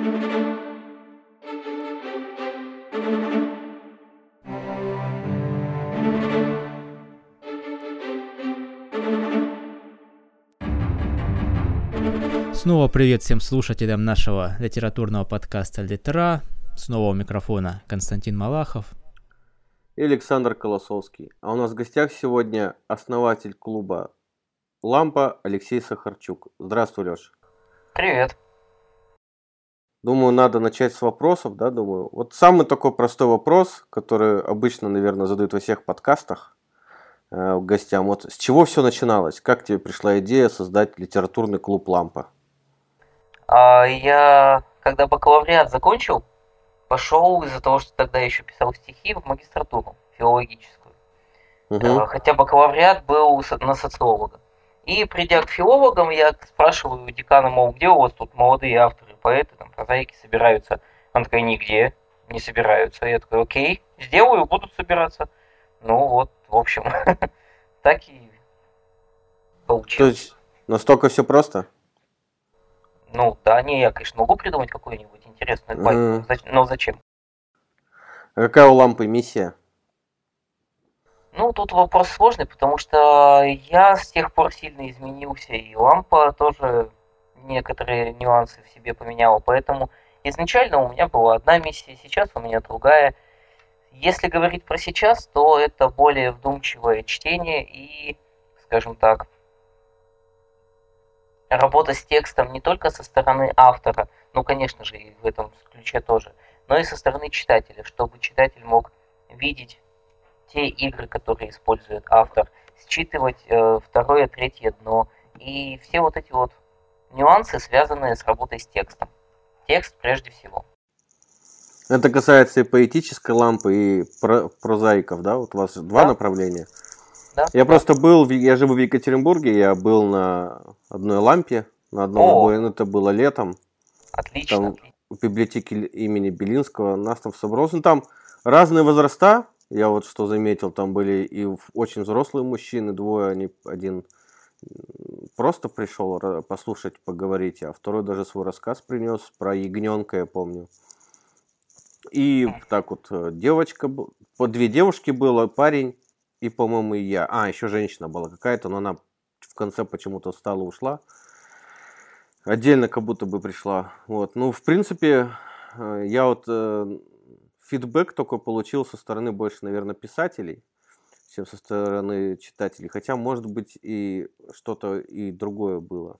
Снова привет всем слушателям нашего литературного подкаста «Литера». Снова у микрофона Константин Малахов. И Александр Колосовский. А у нас в гостях сегодня основатель клуба «Лампа» Алексей Сахарчук. Здравствуй, Леша. Привет. Думаю, надо начать с вопросов, да, думаю. Вот самый такой простой вопрос, который обычно, наверное, задают во всех подкастах э, гостям. Вот с чего все начиналось? Как тебе пришла идея создать литературный клуб «Лампа»? А, я, когда бакалавриат закончил, пошел из-за того, что тогда еще писал стихи в магистратуру филологическую. Угу. Хотя бакалавриат был на социолога. И придя к филологам, я спрашиваю декана, мол, где у вас тут молодые авторы, поэты, там, прозаики собираются? Он такой, нигде не собираются. Я такой, окей, сделаю, будут собираться. Ну вот, в общем, так и получилось. То есть настолько все просто? Ну, да, не, я, конечно, могу придумать какую-нибудь интересную байку, mm. но зачем? А какая у лампы миссия? Ну, тут вопрос сложный, потому что я с тех пор сильно изменился, и лампа тоже некоторые нюансы в себе поменяла, поэтому изначально у меня была одна миссия, сейчас у меня другая. Если говорить про сейчас, то это более вдумчивое чтение и, скажем так, работа с текстом не только со стороны автора, ну, конечно же, и в этом ключе тоже, но и со стороны читателя, чтобы читатель мог видеть те игры, которые использует автор, считывать э, второе, третье дно и все вот эти вот нюансы, связанные с работой с текстом. Текст прежде всего. Это касается и поэтической лампы, и про прозаиков, да? Вот у вас два да. направления. Да? Я да. просто был, я живу в Екатеринбурге, я был на одной лампе, на одном О! ну, это было летом. Отлично. Там, в библиотеке имени Белинского нас там собралось. Ну, там разные возраста, я вот что заметил, там были и очень взрослые мужчины, двое, они, один просто пришел послушать, поговорить, а второй даже свой рассказ принес про ягненка, я помню. И так вот э, девочка, по две девушки было, парень и, по-моему, и я. А, еще женщина была какая-то, но она в конце почему-то встала, ушла. Отдельно как будто бы пришла. Вот. Ну, в принципе, э, я вот э, фидбэк только получил со стороны больше, наверное, писателей, чем со стороны читателей. Хотя, может быть, и что-то и другое было.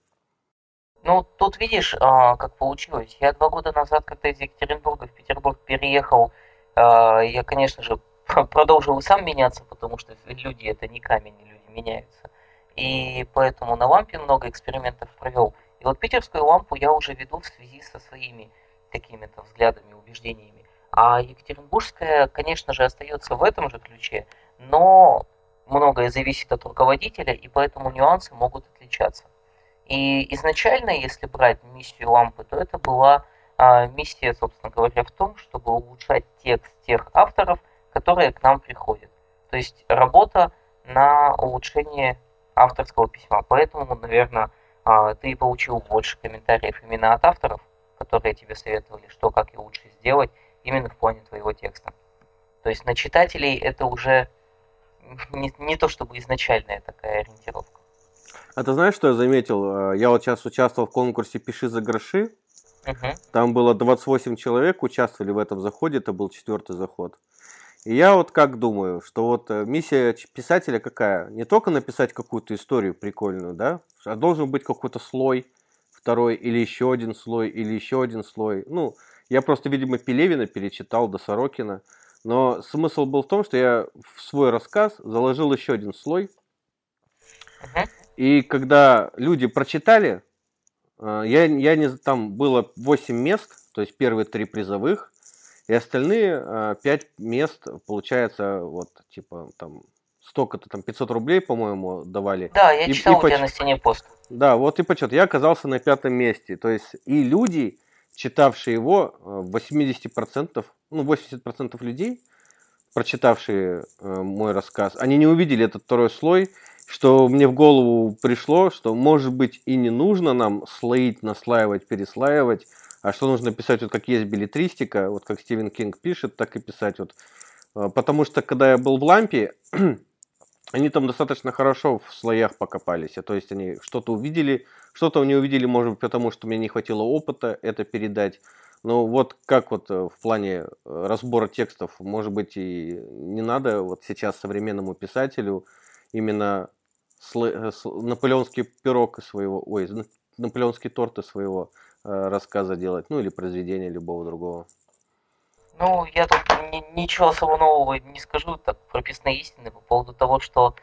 Ну, тут видишь, а, как получилось. Я два года назад, когда из Екатеринбурга в Петербург переехал, а, я, конечно же, продолжил и сам меняться, потому что люди это не камень, люди меняются. И поэтому на лампе много экспериментов провел. И вот питерскую лампу я уже веду в связи со своими какими-то взглядами, убеждениями. А Екатеринбургская, конечно же, остается в этом же ключе, но многое зависит от руководителя, и поэтому нюансы могут отличаться. И изначально, если брать миссию лампы, то это была а, миссия, собственно говоря, в том, чтобы улучшать текст тех авторов, которые к нам приходят. То есть работа на улучшение авторского письма. Поэтому, наверное, а, ты получил больше комментариев именно от авторов, которые тебе советовали, что как и лучше сделать, именно в плане твоего текста. То есть на читателей это уже не, не то чтобы изначальная такая ориентировка. А ты знаешь, что я заметил? Я вот сейчас участвовал в конкурсе «Пиши за гроши». Угу. Там было 28 человек участвовали в этом заходе, это был четвертый заход. И я вот как думаю, что вот э, миссия писателя какая? Не только написать какую-то историю прикольную, да, а должен быть какой-то слой, второй, или еще один слой, или еще один слой. Ну, я просто, видимо, Пелевина перечитал до Сорокина. Но смысл был в том, что я в свой рассказ заложил еще один слой. И когда люди прочитали, э, я, я не, там было 8 мест, то есть первые три призовых, и остальные э, 5 мест, получается, вот, типа, там, столько-то, там, 500 рублей, по-моему, давали. Да, я и, читал и у тебя на стене пост. Да, вот и почет. Я оказался на пятом месте. То есть, и люди, читавшие его, 80%, э, ну, 80% людей, прочитавшие э, мой рассказ, они не увидели этот второй слой, что мне в голову пришло, что, может быть, и не нужно нам слоить, наслаивать, переслаивать, а что нужно писать, вот как есть билетристика, вот как Стивен Кинг пишет, так и писать вот. А, потому что, когда я был в Лампе, они там достаточно хорошо в слоях покопались. То есть они что-то увидели, что-то не увидели, может быть, потому что мне не хватило опыта это передать. Но вот как вот э, в плане э, разбора текстов, может быть, и не надо вот сейчас современному писателю именно слэ, наполеонский пирог своего, ой, наполеонский торт из своего э, рассказа делать, ну или произведения любого другого. Ну, я тут ничего особо нового не скажу, так прописной истины по поводу того, что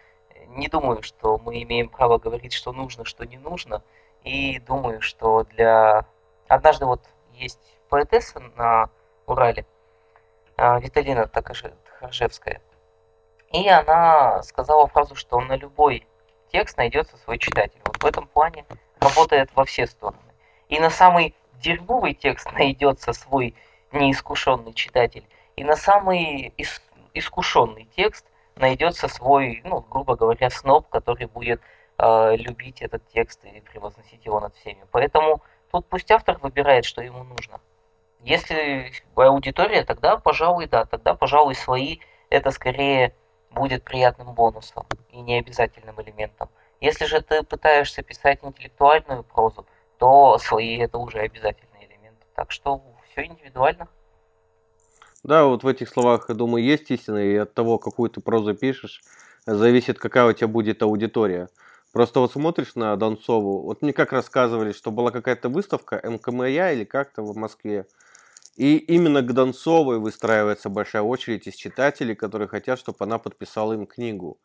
не думаю, что мы имеем право говорить, что нужно, что не нужно. И думаю, что для... Однажды вот есть поэтесса на Урале, а, Виталина Тахаржевская. И она сказала фразу, что на любой текст найдется свой читатель. Вот в этом плане работает во все стороны. И на самый дерьмовый текст найдется свой неискушенный читатель, и на самый ис- искушенный текст найдется свой, ну, грубо говоря, сноб, который будет э, любить этот текст и превозносить его над всеми. Поэтому тут пусть автор выбирает, что ему нужно. Если аудитория, тогда, пожалуй, да, тогда, пожалуй, свои это скорее будет приятным бонусом и необязательным элементом. Если же ты пытаешься писать интеллектуальную прозу, то свои это уже обязательный элемент. Так что все индивидуально. Да, вот в этих словах, я думаю, есть истина, и от того, какую ты прозу пишешь, зависит, какая у тебя будет аудитория. Просто вот смотришь на Донцову, вот мне как рассказывали, что была какая-то выставка МКМЯ или как-то в Москве, и именно к Донцовой выстраивается большая очередь из читателей, которые хотят, чтобы она подписала им книгу.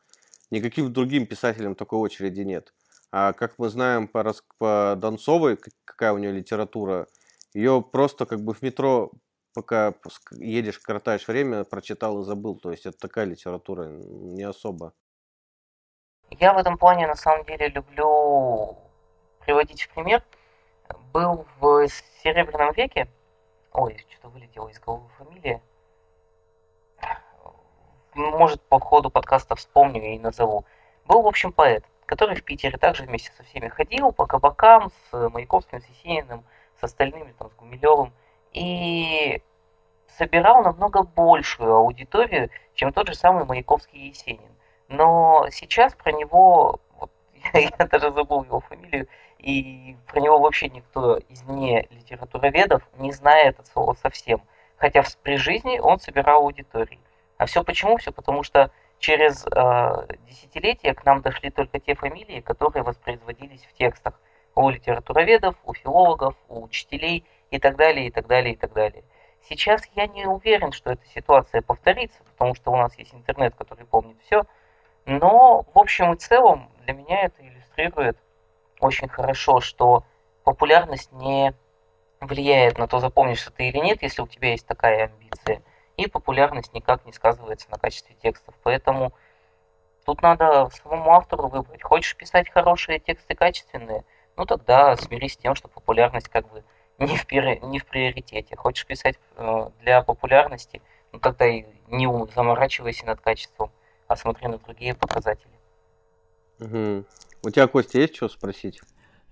Никаким другим писателям такой очереди нет. А как мы знаем по, по Донцовой, какая у нее литература, ее просто как бы в метро, пока едешь, коротаешь время, прочитал и забыл. То есть это такая литература не особо. Я в этом плане на самом деле люблю приводить в пример. Был в Серебряном веке, ой, что-то вылетело из головы фамилия, может, по ходу подкаста вспомню и назову. Был, в общем, поэт, который в Питере также вместе со всеми ходил по кабакам с Маяковским, с Есениным, с остальными, там, с Гумилевым, и собирал намного большую аудиторию, чем тот же самый Маяковский и Есенин. Но сейчас про него, вот, я, я даже забыл его фамилию, и про него вообще никто из не литературоведов не знает от слова совсем. Хотя при жизни он собирал аудитории. А все почему? Все потому что через э, десятилетия к нам дошли только те фамилии, которые воспроизводились в текстах у литературоведов, у филологов, у учителей и так далее, и так далее, и так далее. Сейчас я не уверен, что эта ситуация повторится, потому что у нас есть интернет, который помнит все. Но в общем и целом для меня это иллюстрирует очень хорошо, что популярность не влияет на то, запомнишь ты или нет, если у тебя есть такая амбиция. И популярность никак не сказывается на качестве текстов. Поэтому тут надо самому автору выбрать. Хочешь писать хорошие тексты, качественные, ну тогда смирись с тем, что популярность как бы не в, пери... не в приоритете. Хочешь писать э, для популярности, ну тогда и не заморачивайся над качеством, а смотри на другие показатели. Угу. У тебя, Костя, есть что спросить?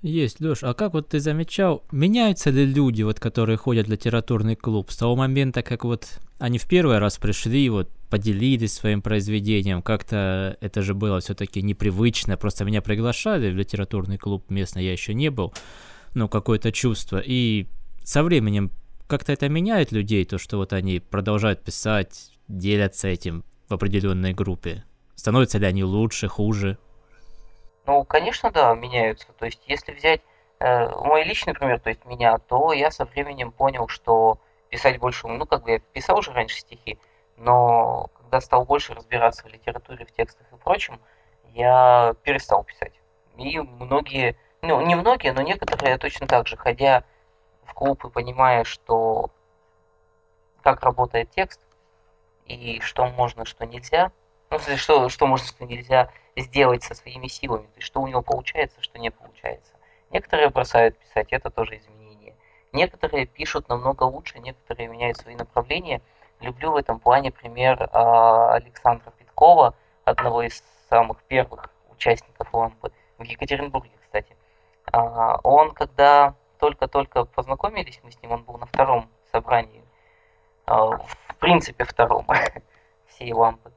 Есть, Леш, а как вот ты замечал, меняются ли люди, вот, которые ходят в литературный клуб с того момента, как вот они в первый раз пришли, вот поделились своим произведением, как-то это же было все-таки непривычно, просто меня приглашали в литературный клуб местный, я еще не был, ну, какое-то чувство, и со временем как-то это меняет людей, то, что вот они продолжают писать, делятся этим в определенной группе. Становятся ли они лучше, хуже? Ну, конечно, да, меняются. То есть, если взять э, мой личный пример, то есть меня, то я со временем понял, что писать больше, ну, как бы я писал уже раньше стихи, но когда стал больше разбираться в литературе, в текстах и прочем, я перестал писать. И многие, ну, не многие, но некоторые точно так же, ходя в клуб и понимая, что как работает текст, и что можно, что нельзя, ну, что, что можно, что нельзя, сделать со своими силами, то есть что у него получается, что не получается. Некоторые бросают писать, это тоже изменение. Некоторые пишут намного лучше, некоторые меняют свои направления. Люблю в этом плане пример а, Александра Питкова, одного из самых первых участников лампы в Екатеринбурге, кстати. А, он, когда только-только познакомились мы с ним, он был на втором собрании, а, в принципе втором, всей лампы.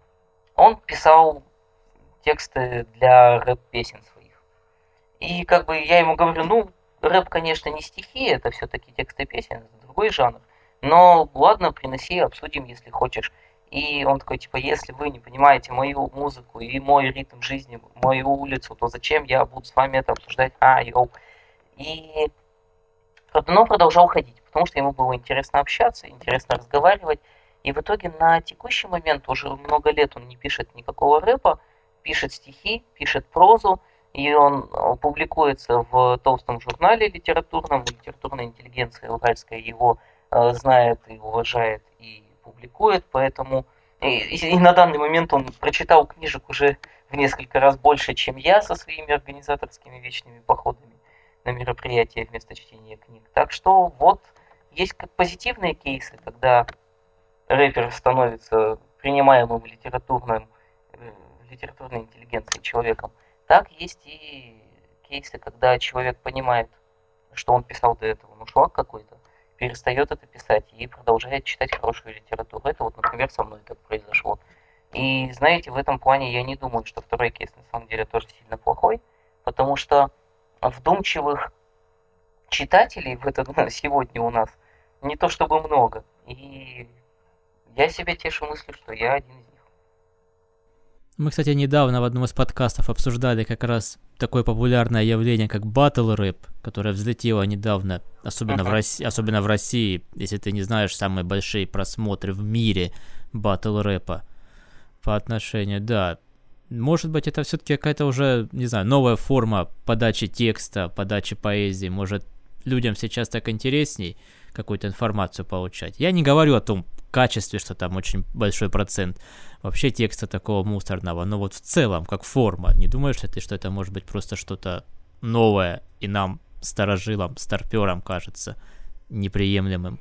Он писал тексты для рэп-песен своих. И как бы я ему говорю, ну, рэп, конечно, не стихи, это все-таки тексты песен, это другой жанр. Но ладно, приноси, обсудим, если хочешь. И он такой, типа, если вы не понимаете мою музыку и мой ритм жизни, мою улицу, то зачем я буду с вами это обсуждать? А, йоу. И но продолжал ходить, потому что ему было интересно общаться, интересно разговаривать. И в итоге на текущий момент уже много лет он не пишет никакого рэпа, пишет стихи, пишет прозу, и он э, публикуется в толстом журнале литературном, литературная интеллигенция уральская его знает и уважает и публикует, поэтому и, и на данный момент он прочитал книжек уже в несколько раз больше, чем я со своими организаторскими вечными походами на мероприятия вместо чтения книг. Так что вот есть как позитивные кейсы, когда рэпер становится принимаемым в литературном, э, литературной интеллигенции человеком, так есть и кейсы, когда человек понимает, что он писал до этого, ну швак какой-то, перестает это писать и продолжает читать хорошую литературу. Это вот, например, со мной так произошло. И знаете, в этом плане я не думаю, что второй кейс на самом деле тоже сильно плохой, потому что вдумчивых читателей в этот сегодня у нас не то чтобы много. И я себя тешу мыслью, что я один. Мы, кстати, недавно в одном из подкастов обсуждали как раз такое популярное явление, как батл рэп, которое взлетело недавно, особенно, uh-huh. в России, особенно в России, если ты не знаешь самые большие просмотры в мире батл рэпа по отношению, да. Может быть, это все-таки какая-то уже, не знаю, новая форма подачи текста, подачи поэзии. Может, людям сейчас так интересней какую-то информацию получать. Я не говорю о том качестве, что там очень большой процент вообще текста такого мусорного, но вот в целом, как форма, не думаешь ли ты, что это может быть просто что-то новое и нам, старожилам, старперам, кажется неприемлемым?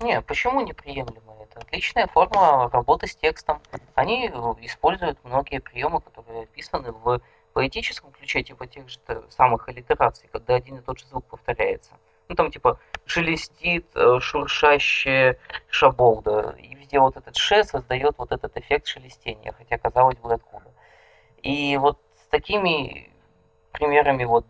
Не, почему неприемлемо? Это отличная форма работы с текстом. Они используют многие приемы, которые описаны в поэтическом ключе, типа тех же самых аллитераций, когда один и тот же звук повторяется. Ну там типа шелестит, э, шуршащее шаболда. И везде вот этот ше создает вот этот эффект шелестения, хотя казалось бы откуда. И вот с такими примерами вот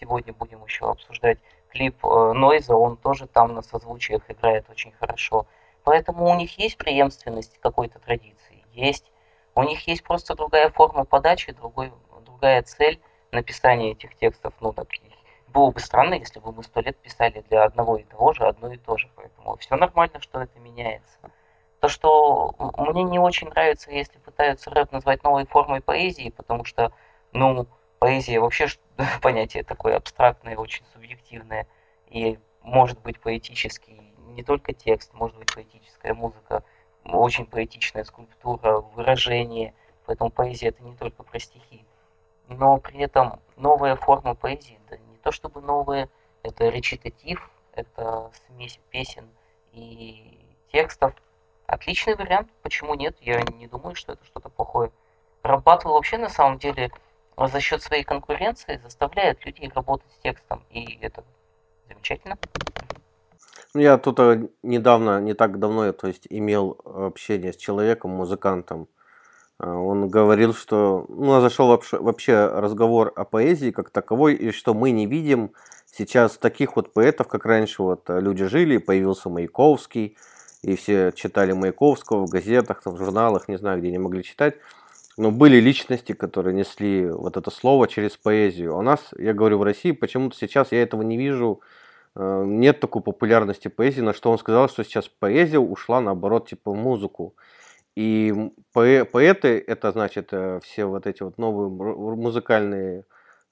сегодня будем еще обсуждать клип э, Нойза, он тоже там на созвучиях играет очень хорошо. Поэтому у них есть преемственность какой-то традиции, есть. У них есть просто другая форма подачи, другой, другая цель написания этих текстов, ну, так, было бы странно, если бы мы сто лет писали для одного и того же одно и то же. Поэтому все нормально, что это меняется. То, что мне не очень нравится, если пытаются рэп назвать новой формой поэзии, потому что, ну, поэзия вообще понятие такое абстрактное, очень субъективное, и может быть поэтический не только текст, может быть поэтическая музыка, очень поэтичная скульптура, выражение, поэтому поэзия это не только про стихи. Но при этом новая форма поэзии, да то чтобы новые, это речитатив, это смесь песен и текстов. Отличный вариант, почему нет? Я не думаю, что это что-то плохое. Рабатл вообще на самом деле за счет своей конкуренции заставляет людей работать с текстом, и это замечательно. Ну, я тут э, недавно, не так давно, то есть имел общение с человеком, музыкантом, он говорил, что ну, зашел вообще, вообще разговор о поэзии как таковой, и что мы не видим сейчас таких вот поэтов, как раньше вот э, люди жили, появился Маяковский, и все читали Маяковского в газетах, там, в журналах, не знаю, где не могли читать. Но были личности, которые несли вот это слово через поэзию. А у нас, я говорю, в России почему-то сейчас я этого не вижу, нет такой популярности поэзии, на что он сказал, что сейчас поэзия ушла, наоборот, типа в музыку. И поэты, это значит э, все вот эти вот новые музыкальные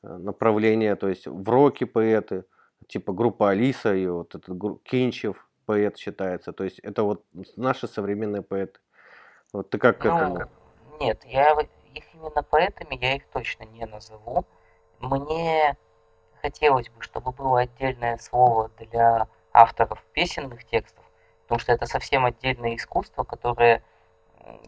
э, направления, то есть в роке поэты, типа группа Алиса и вот этот Кинчев поэт считается. То есть это вот наши современные поэты. Вот ты как ну, это? Нет, я их именно поэтами я их точно не назову. Мне хотелось бы, чтобы было отдельное слово для авторов песенных текстов, потому что это совсем отдельное искусство, которое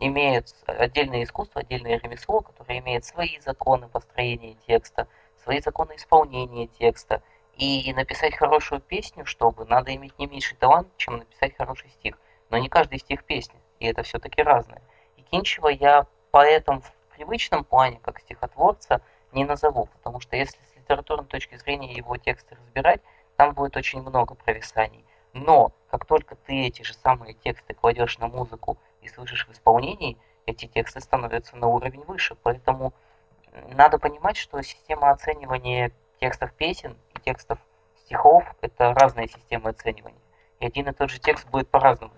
имеют отдельное искусство, отдельное ремесло, которое имеет свои законы построения текста, свои законы исполнения текста. И написать хорошую песню, чтобы, надо иметь не меньший талант, чем написать хороший стих. Но не каждый стих песни, и это все-таки разное. И Кинчева я поэтому в привычном плане, как стихотворца, не назову, потому что если с литературной точки зрения его тексты разбирать, там будет очень много провисаний. Но как только ты эти же самые тексты кладешь на музыку и слышишь в исполнении, эти тексты становятся на уровень выше. Поэтому надо понимать, что система оценивания текстов песен и текстов стихов – это разные системы оценивания. И один и тот же текст будет по-разному.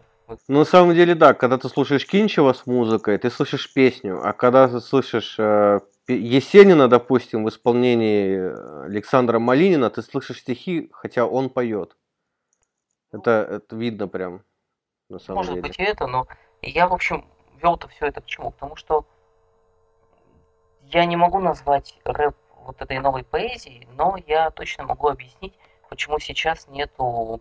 Ну, на самом деле, да, когда ты слушаешь Кинчева с музыкой, ты слышишь песню, а когда ты слышишь э, Есенина, допустим, в исполнении э, Александра Малинина, ты слышишь стихи, хотя он поет. Это, это видно прям, на самом Может деле. быть и это, но я, в общем, вел-то все это к чему? Потому что я не могу назвать рэп вот этой новой поэзией, но я точно могу объяснить, почему сейчас нету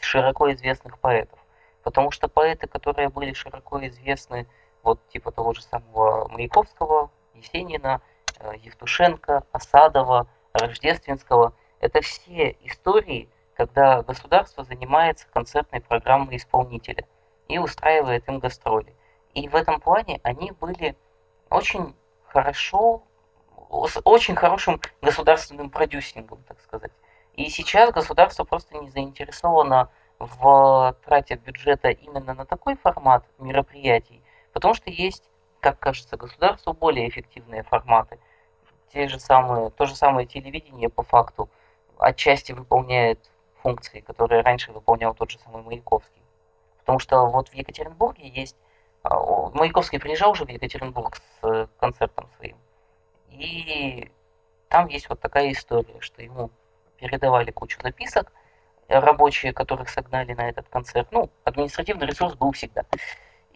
широко известных поэтов. Потому что поэты, которые были широко известны, вот типа того же самого Маяковского, Есенина, э, Евтушенко, Осадова, Рождественского, это все истории, когда государство занимается концертной программой исполнителя и устраивает им гастроли. И в этом плане они были очень хорошо, с очень хорошим государственным продюсингом, так сказать. И сейчас государство просто не заинтересовано в трате бюджета именно на такой формат мероприятий, потому что есть, как кажется государству, более эффективные форматы. Те же самые, то же самое телевидение по факту отчасти выполняет функции, которые раньше выполнял тот же самый Маяковский. Потому что вот в Екатеринбурге есть... А, Маяковский приезжал уже в Екатеринбург с э, концертом своим. И там есть вот такая история, что ему передавали кучу записок, рабочие, которых согнали на этот концерт. Ну, административный ресурс был всегда.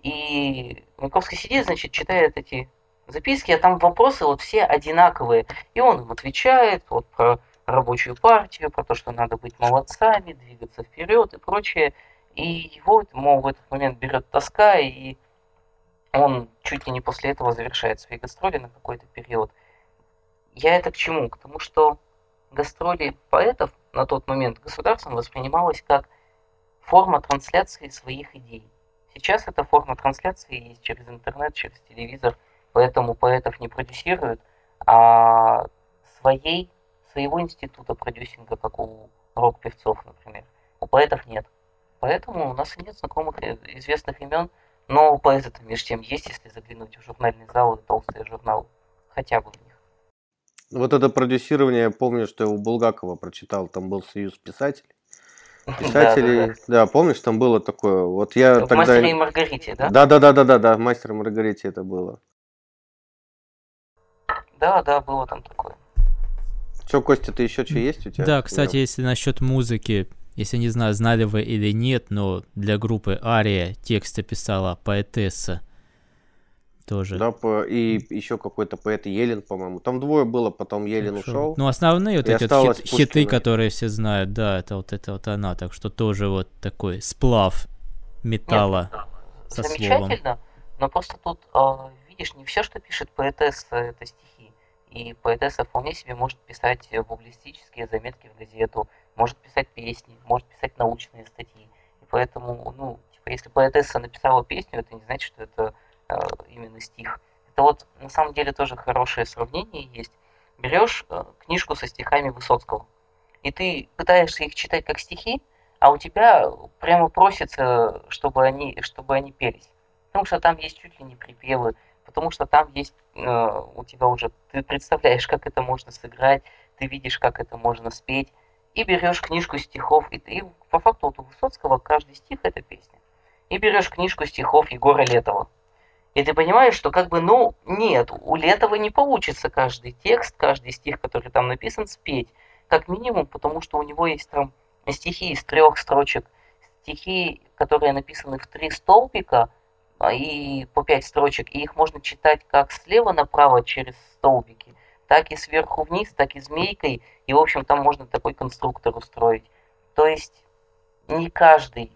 И Маяковский сидит, значит, читает эти записки, а там вопросы вот все одинаковые. И он им отвечает вот про рабочую партию, про то, что надо быть молодцами, двигаться вперед и прочее. И его, мол, в этот момент берет тоска, и он чуть ли не после этого завершает свои гастроли на какой-то период. Я это к чему? К тому, что гастроли поэтов на тот момент государством воспринималось как форма трансляции своих идей. Сейчас эта форма трансляции есть через интернет, через телевизор, поэтому поэтов не продюсируют, а своей, своего института продюсинга, как у рок-певцов, например, у поэтов нет. Поэтому у нас нет знакомых э, известных имен, но поэты-то между тем есть, если заглянуть в журнальный зал и толстые журналы. Хотя бы в них. Вот это продюсирование, я помню, что я у Булгакова прочитал, там был союз писателей. Писателей, да, да, да. да, помнишь, там было такое. Вот я в тогда. Мастере и Маргарите, да? Да, да, да, да, да, да, в Мастере и Маргарите это было. Да, да, было там такое. Что, Костя, ты еще что есть у тебя? Да, кстати, если насчет музыки, если не знаю, знали вы или нет, но для группы Ария тексты писала поэтесса тоже. Да, по, и еще какой-то поэт Елен, по-моему. Там двое было, потом Елен Хорошо. ушел. Ну, основные вот эти вот хит, хиты, которые все знают, да, это вот это вот она. Так что тоже вот такой сплав металла Нет, со замечательно, словом. но просто тут, э, видишь, не все, что пишет поэтесса, это стихи. И поэтесса вполне себе может писать публистические заметки в газету, может писать песни, может писать научные статьи. И поэтому, ну, типа, если поэтесса написала песню, это не значит, что это Э, именно стих. Это вот на самом деле тоже хорошее сравнение есть. Берешь э, книжку со стихами Высоцкого, и ты пытаешься их читать как стихи, а у тебя прямо просится, чтобы они, чтобы они пелись. Потому что там есть чуть ли не припевы, потому что там есть э, у тебя уже, ты представляешь, как это можно сыграть, ты видишь, как это можно спеть, и берешь книжку стихов, и, и по факту вот у Высоцкого каждый стих это песня. И берешь книжку стихов Егора Летова, и ты понимаешь, что как бы, ну, нет, у Летова не получится каждый текст, каждый стих, который там написан, спеть. Как минимум, потому что у него есть там стихи из трех строчек, стихи, которые написаны в три столбика а, и по пять строчек, и их можно читать как слева направо через столбики, так и сверху вниз, так и змейкой, и, в общем, там можно такой конструктор устроить. То есть не каждый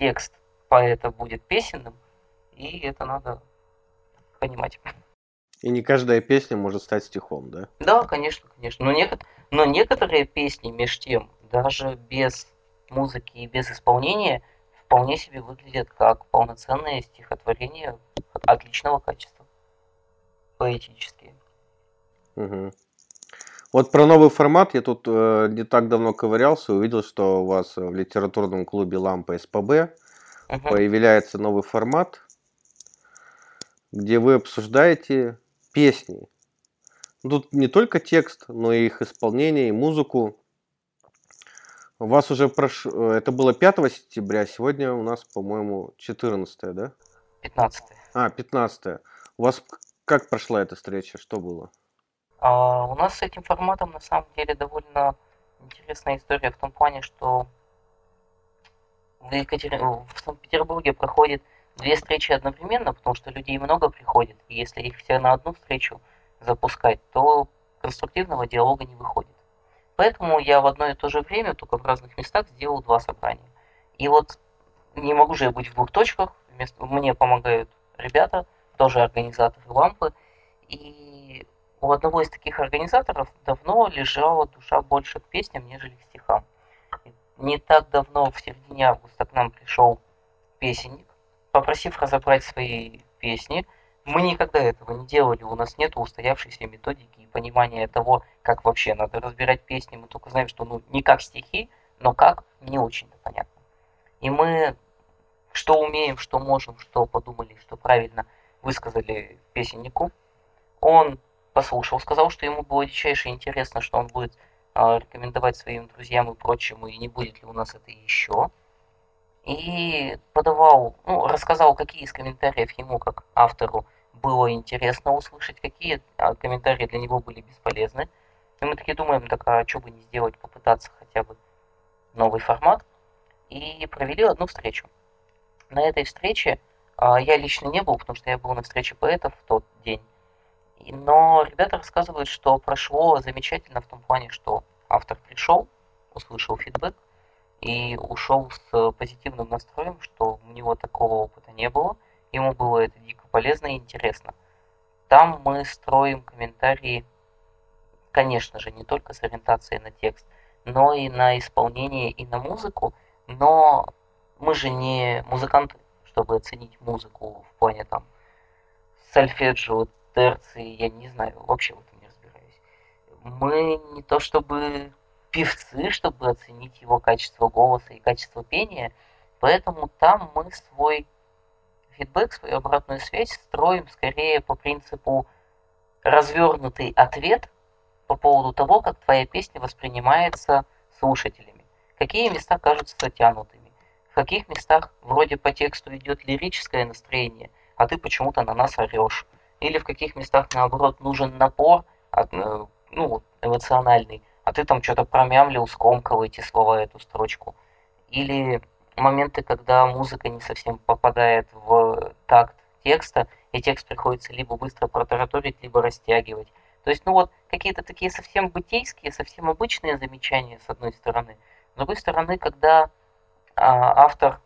текст поэта будет песенным, и это надо понимать. И не каждая песня может стать стихом, да? Да, конечно, конечно. Но, некот... Но некоторые песни, меж тем, даже без музыки и без исполнения, вполне себе выглядят как полноценные стихотворения отличного качества. Поэтические. Угу. Вот про новый формат я тут э, не так давно ковырялся, увидел, что у вас в литературном клубе Лампа СПБ угу. появляется новый формат, где вы обсуждаете песни. Тут не только текст, но и их исполнение, и музыку. У вас уже прошло... Это было 5 сентября, сегодня у нас, по-моему, 14, да? 15. А, 15. У вас как прошла эта встреча? Что было? А, у нас с этим форматом на самом деле довольно интересная история в том плане, что в, Екатери... в Санкт-Петербурге проходит две встречи одновременно, потому что людей много приходит, и если их все на одну встречу запускать, то конструктивного диалога не выходит. Поэтому я в одно и то же время, только в разных местах, сделал два собрания. И вот не могу же я быть в двух точках, вместо... мне помогают ребята, тоже организаторы лампы, и у одного из таких организаторов давно лежала душа больше к песням, нежели к стихам. Не так давно, в середине августа, к нам пришел песенник, попросив разобрать свои песни – мы никогда этого не делали, у нас нет устоявшейся методики и понимания того, как вообще надо разбирать песни. Мы только знаем, что ну не как стихи, но как, не очень-то понятно. И мы что умеем, что можем, что подумали, что правильно высказали песеннику. Он послушал, сказал, что ему было дичайше интересно, что он будет э, рекомендовать своим друзьям и прочему, и не будет ли у нас это еще. И подавал, ну, рассказал, какие из комментариев ему, как автору, было интересно услышать, какие а, комментарии для него были бесполезны. И мы такие думаем, так а что бы не сделать, попытаться хотя бы новый формат. И провели одну встречу. На этой встрече я лично не был, потому что я был на встрече поэтов в тот день. Но ребята рассказывают, что прошло замечательно в том плане, что автор пришел, услышал фидбэк и ушел с позитивным настроем, что у него такого опыта не было – Ему было это дико полезно и интересно. Там мы строим комментарии, конечно же, не только с ориентацией на текст, но и на исполнение и на музыку, но мы же не музыканты, чтобы оценить музыку в плане там сольфеджио, терции, я не знаю, вообще в этом не разбираюсь. Мы не то чтобы певцы, чтобы оценить его качество голоса и качество пения, поэтому там мы свой фидбэк, свою обратную связь строим скорее по принципу развернутый ответ по поводу того, как твоя песня воспринимается слушателями. Какие места кажутся затянутыми, каких местах вроде по тексту идет лирическое настроение, а ты почему-то на нас орешь. Или в каких местах, наоборот, нужен напор, э, ну, эмоциональный, а ты там что-то промямлил, скомкал эти слова, эту строчку. Или моменты, когда музыка не совсем попадает в такт текста, и текст приходится либо быстро протараторить, либо растягивать. То есть, ну вот, какие-то такие совсем бытейские, совсем обычные замечания, с одной стороны. С другой стороны, когда а, автор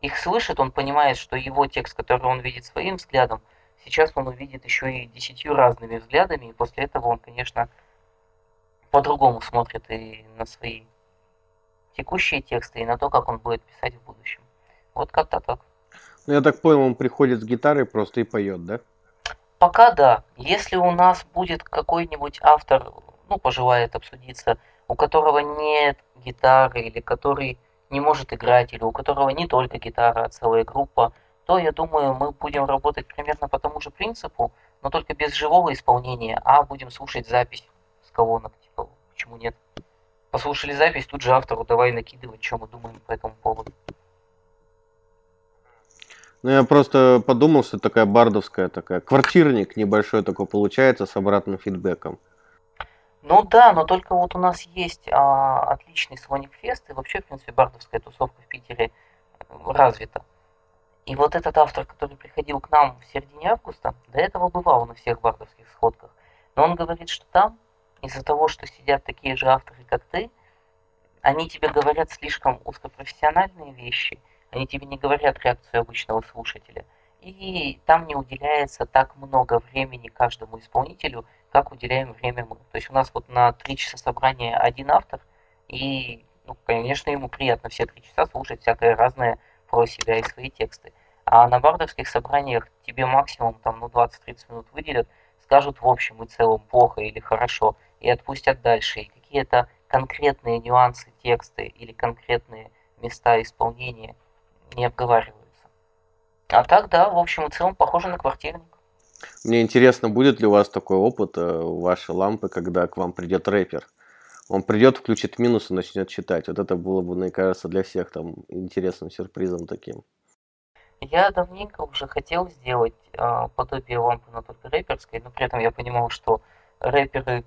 их слышит, он понимает, что его текст, который он видит своим взглядом, сейчас он увидит еще и десятью разными взглядами, и после этого он, конечно, по-другому смотрит и на свои текущие тексты и на то, как он будет писать в будущем. Вот как-то так. Ну, я так понял, он приходит с гитарой просто и поет, да? Пока да. Если у нас будет какой-нибудь автор, ну, пожелает обсудиться, у которого нет гитары, или который не может играть, или у которого не только гитара, а целая группа, то, я думаю, мы будем работать примерно по тому же принципу, но только без живого исполнения, а будем слушать запись с колонок, типа, почему нет? Послушали запись, тут же автору давай накидывать, что мы думаем по этому поводу. Ну, я просто подумал, что такая бардовская такая, квартирник небольшой такой получается с обратным фидбэком. Ну да, но только вот у нас есть а, отличный Слоник Фест, и вообще, в принципе, бардовская тусовка в Питере э, развита. И вот этот автор, который приходил к нам в середине августа, до этого бывал на всех бардовских сходках. Но он говорит, что там из-за того, что сидят такие же авторы, как ты, они тебе говорят слишком узкопрофессиональные вещи, они тебе не говорят реакцию обычного слушателя. и там не уделяется так много времени каждому исполнителю, как уделяем время мы. То есть у нас вот на три часа собрания один автор, и, ну, конечно, ему приятно все три часа слушать всякое разное про себя и свои тексты. А на бардовских собраниях тебе максимум там, ну, 20-30 минут выделят, скажут в общем и целом плохо или хорошо, и отпустят дальше. И какие-то конкретные нюансы текста или конкретные места исполнения не обговариваются. А так, да, в общем и целом похоже на квартирник. Мне интересно, будет ли у вас такой опыт э, у вашей лампы, когда к вам придет рэпер? Он придет, включит минус и начнет читать. Вот это было бы, мне кажется, для всех там интересным сюрпризом таким. Я давненько уже хотел сделать э, подобие лампы, но только рэперской, но при этом я понимал, что рэперы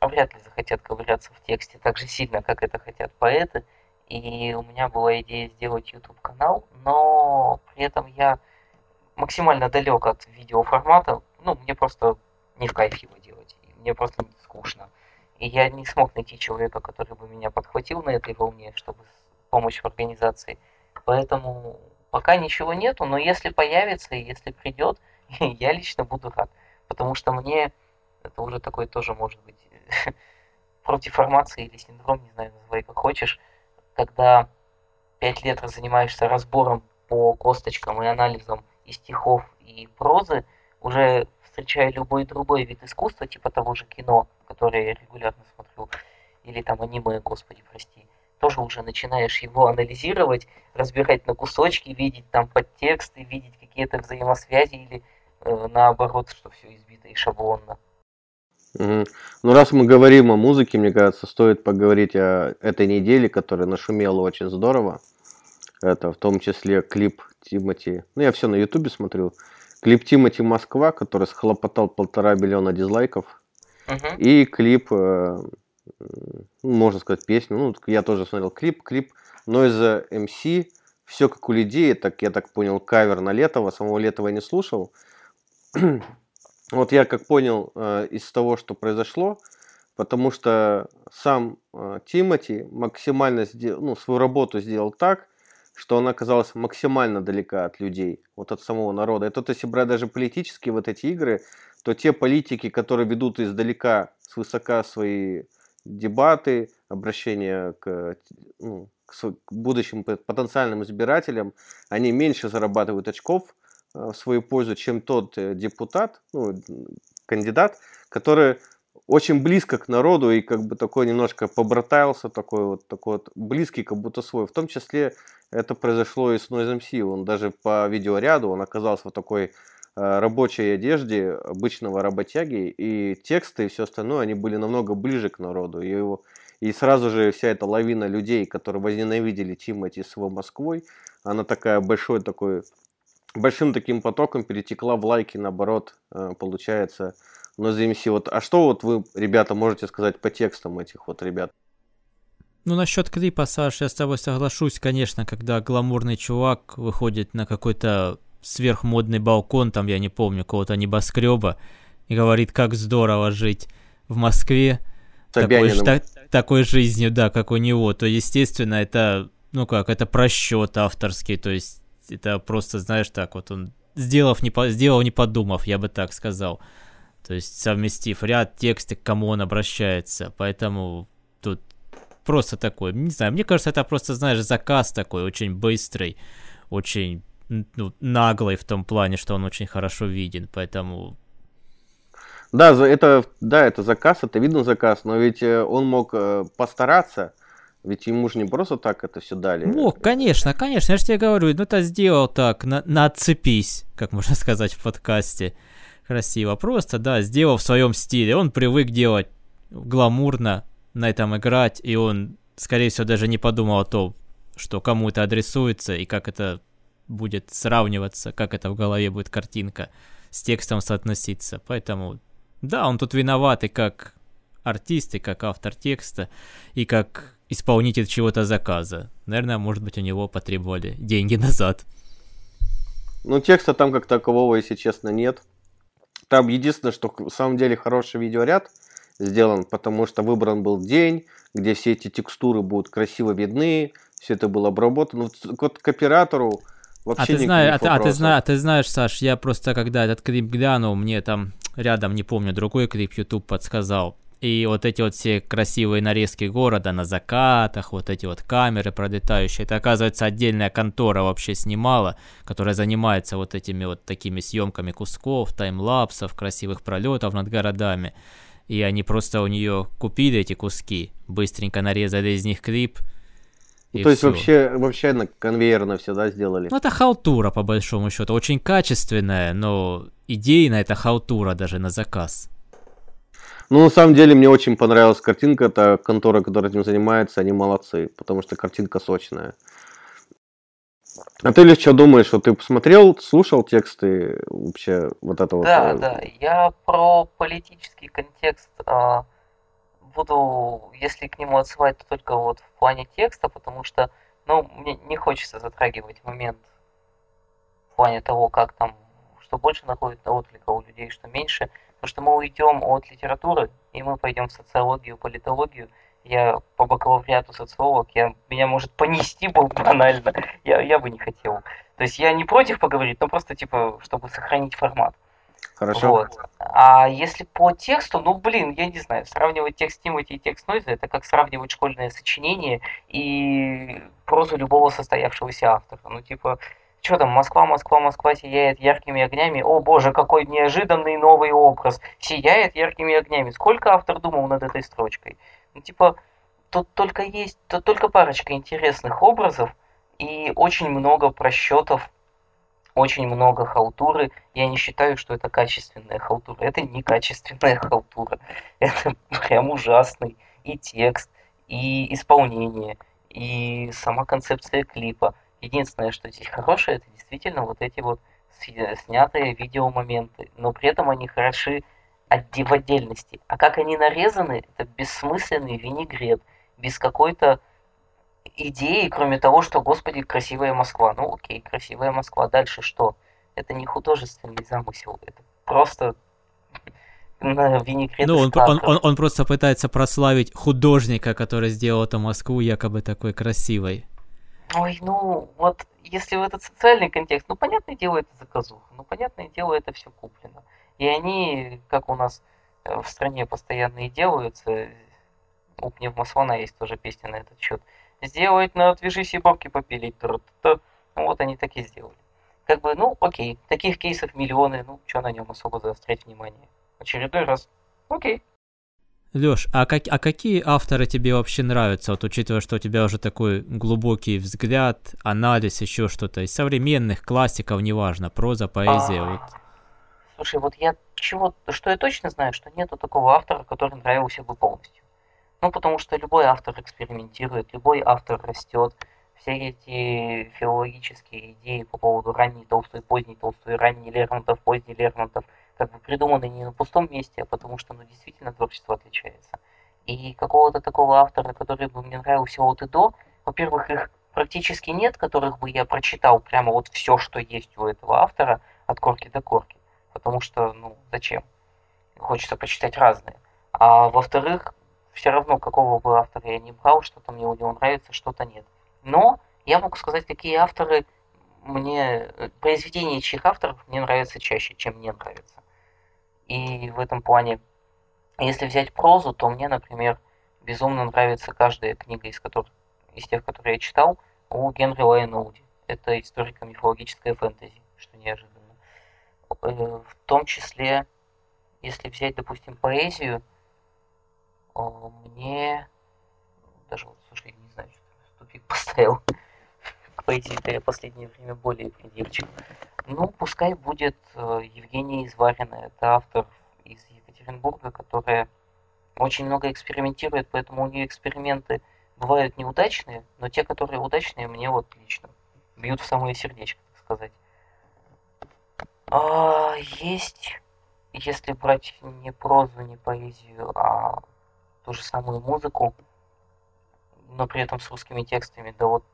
вряд ли захотят ковыряться в тексте так же сильно, как это хотят поэты. И у меня была идея сделать YouTube канал, но при этом я максимально далек от видеоформата. Ну, мне просто не в кайф его делать. Мне просто скучно. И я не смог найти человека, который бы меня подхватил на этой волне, чтобы помочь в организации. Поэтому пока ничего нету, но если появится и если придет, я лично буду рад. Потому что мне это уже такой тоже может быть против формации или синдром, не знаю, называй как хочешь, когда пять лет занимаешься разбором по косточкам и анализом и стихов, и прозы, уже встречая любой другой вид искусства, типа того же кино, которое я регулярно смотрю, или там аниме, господи, прости, тоже уже начинаешь его анализировать, разбирать на кусочки, видеть там подтексты, видеть какие-то взаимосвязи или э, наоборот, что все избито и шаблонно. Угу. Ну, раз мы говорим о музыке, мне кажется, стоит поговорить о этой неделе, которая нашумела очень здорово. Это в том числе клип Тимати. Ну, я все на Ютубе смотрю. Клип Тимати Москва, который схлопотал полтора миллиона дизлайков. Uh-huh. И клип, э, ну, можно сказать, песню. Ну, я тоже смотрел клип. Клип Noise MC. Все как у людей. Так, я так понял, кавер на Летова. Самого Летова я не слушал. Вот я как понял э, из того, что произошло, потому что сам э, Тимати максимально сделал, ну, свою работу сделал так, что она оказалась максимально далека от людей, вот от самого народа. Это, то если брать даже политические вот эти игры, то те политики, которые ведут издалека, свысока свои дебаты, обращения к, ну, к будущим потенциальным избирателям, они меньше зарабатывают очков, Э, в свою пользу, чем тот э, депутат, ну, кандидат, который очень близко к народу и как бы такой немножко побратался, такой вот, такой вот близкий, как будто свой. В том числе это произошло и с Noise MC. Он даже по видеоряду, он оказался в такой э, рабочей одежде обычного работяги, и тексты и все остальное, они были намного ближе к народу. И, его, и сразу же вся эта лавина людей, которые возненавидели Тимати с его Москвой, она такая большой такой большим таким потоком перетекла в лайки, наоборот, э, получается, но ZMC. Вот, а что вот вы, ребята, можете сказать по текстам этих вот ребят? Ну, насчет клипа, Саш, я с тобой соглашусь, конечно, когда гламурный чувак выходит на какой-то сверхмодный балкон, там, я не помню, какого-то небоскреба, и говорит, как здорово жить в Москве, такой, та, такой жизнью, да, как у него, то, естественно, это, ну как, это просчет авторский, то есть это просто, знаешь, так вот он сделав не, по, сделал не подумав, я бы так сказал. То есть совместив ряд текстов, к кому он обращается. Поэтому тут просто такой, не знаю, мне кажется, это просто, знаешь, заказ такой, очень быстрый, очень ну, наглый в том плане, что он очень хорошо виден, поэтому... Да, это, да, это заказ, это видно заказ, но ведь э, он мог э, постараться, ведь ему же не просто так это все дали. Мог, конечно, конечно. Я же тебе говорю, ну это сделал так, на, на отцепись, как можно сказать в подкасте. Красиво. Просто, да, сделал в своем стиле. Он привык делать гламурно, на этом играть, и он, скорее всего, даже не подумал о том, что кому это адресуется и как это будет сравниваться, как это в голове будет картинка с текстом соотноситься. Поэтому, да, он тут виноват и как артист, и как автор текста, и как исполнитель чего-то заказа. Наверное, может быть, у него потребовали деньги назад. Ну, текста там как такового, если честно, нет. Там единственное, что в самом деле хороший видеоряд сделан, потому что выбран был день, где все эти текстуры будут красиво видны, все это было обработано. Вот к оператору Вообще А ты, никаких знаешь, а, ты, а, ты знаешь, ты знаешь, Саш, я просто когда этот клип глянул, мне там рядом, не помню, другой клип YouTube подсказал. И вот эти вот все красивые нарезки города на закатах, вот эти вот камеры пролетающие, это оказывается отдельная контора вообще снимала, которая занимается вот этими вот такими съемками кусков, таймлапсов, красивых пролетов над городами. И они просто у нее купили эти куски, быстренько нарезали из них клип. Ну, и То есть всё. вообще, вообще на конвейерно все, да, сделали? Ну, это халтура, по большому счету. Очень качественная, но идейно это халтура даже на заказ. Ну, на самом деле, мне очень понравилась картинка. Это контора, которая этим занимается, они молодцы, потому что картинка сочная. А ты, Лев, что думаешь? Вот ты посмотрел, слушал тексты вообще вот это вот? Да, э, да. Я про политический контекст а, буду, если к нему отсылать, то только вот в плане текста, потому что, ну, мне не хочется затрагивать момент в плане того, как там, что больше находит отклика у людей, что меньше. Потому что мы уйдем от литературы, и мы пойдем в социологию, политологию. Я по бакалавриату социолог, я, меня может понести был банально. Я, я бы не хотел. То есть я не против поговорить, но просто типа, чтобы сохранить формат. Хорошо. Вот. А если по тексту, ну блин, я не знаю, сравнивать текст Тимати и текст Нойза, это как сравнивать школьное сочинение и прозу любого состоявшегося автора. Ну типа, что там, Москва, Москва, Москва сияет яркими огнями. О боже, какой неожиданный новый образ. Сияет яркими огнями. Сколько автор думал над этой строчкой? Ну типа, тут только есть, тут только парочка интересных образов и очень много просчетов очень много халтуры. Я не считаю, что это качественная халтура. Это не качественная халтура. Это прям ужасный и текст, и исполнение, и сама концепция клипа. Единственное, что здесь хорошее, это действительно вот эти вот с- снятые видеомоменты. Но при этом они хороши в отдельности. А как они нарезаны, это бессмысленный винегрет. Без какой-то идеи, кроме того, что, господи, красивая Москва. Ну окей, красивая Москва. Дальше что? Это не художественный замысел. Это просто винегрет Ну, он, он, он, он просто пытается прославить художника, который сделал эту Москву якобы такой красивой. Ой, ну, вот если в этот социальный контекст, ну, понятное дело, это заказуха, ну, понятное дело, это все куплено. И они, как у нас э, в стране постоянно и делаются, у Пневмослона есть тоже песня на этот счет, сделать на отвяжись и бабки попилить, тра-та-та. Ну, вот они так и сделали. Как бы, ну, окей, таких кейсов миллионы, ну, что на нем особо заострять внимание. Очередной раз, окей. Лёш, а, как, а какие авторы тебе вообще нравятся, вот учитывая, что у тебя уже такой глубокий взгляд, анализ, еще что-то, из современных классиков, неважно, проза, поэзия, А, вот. Слушай, вот я чего, что я точно знаю, что нету такого автора, который нравился бы полностью. Ну, потому что любой автор экспериментирует, любой автор растет. Все эти филологические идеи по поводу ранней Толстой, поздней Толстой, ранний Лермонтов, поздний Лермонтов, как бы придуманы не на пустом месте, а потому что, ну, действительно творчество отличается. И какого-то такого автора, который бы мне нравился от и до, во-первых, их практически нет, которых бы я прочитал прямо вот все, что есть у этого автора, от корки до корки. Потому что, ну, зачем? Хочется почитать разные. А во-вторых, все равно, какого бы автора я не брал, что-то мне у него нравится, что-то нет. Но я могу сказать, какие авторы мне... э, Произведения чьих авторов мне нравятся чаще, чем мне нравится. И в этом плане, если взять прозу, то мне, например, безумно нравится каждая книга из, которых, из тех, которые я читал, у Генри Лайна. Это историко-мифологическая фэнтези, что неожиданно. Э, В том числе, если взять, допустим, поэзию, о, мне даже вот, слушай, не знаю, что тупик поставил. К поэзии-то я последнее время более придирчив. Ну, пускай будет э, Евгения Изварина. Это автор из Екатеринбурга, которая очень много экспериментирует, поэтому у нее эксперименты бывают неудачные, но те, которые удачные, мне вот лично бьют в самое сердечко, так сказать. А, есть, если брать не прозу, не поэзию, а ту же самую музыку, но при этом с русскими текстами, да вот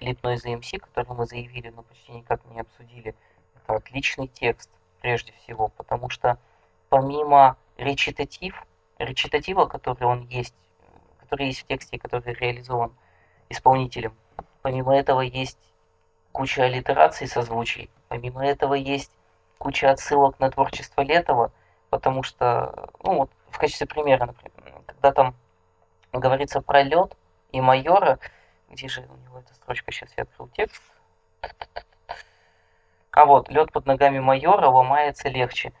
Липной за МС, который мы заявили, но почти никак не обсудили, это отличный текст, прежде всего, потому что помимо речитатив, речитатива, который он есть, который есть в тексте, который реализован исполнителем, помимо этого есть куча аллитераций созвучий. Помимо этого есть куча отсылок на творчество Летова, потому что, ну вот, в качестве примера, например, когда там говорится про лед и майора, где же у него эта строчка, сейчас я открыл текст. А вот, лед под ногами майора ломается легче.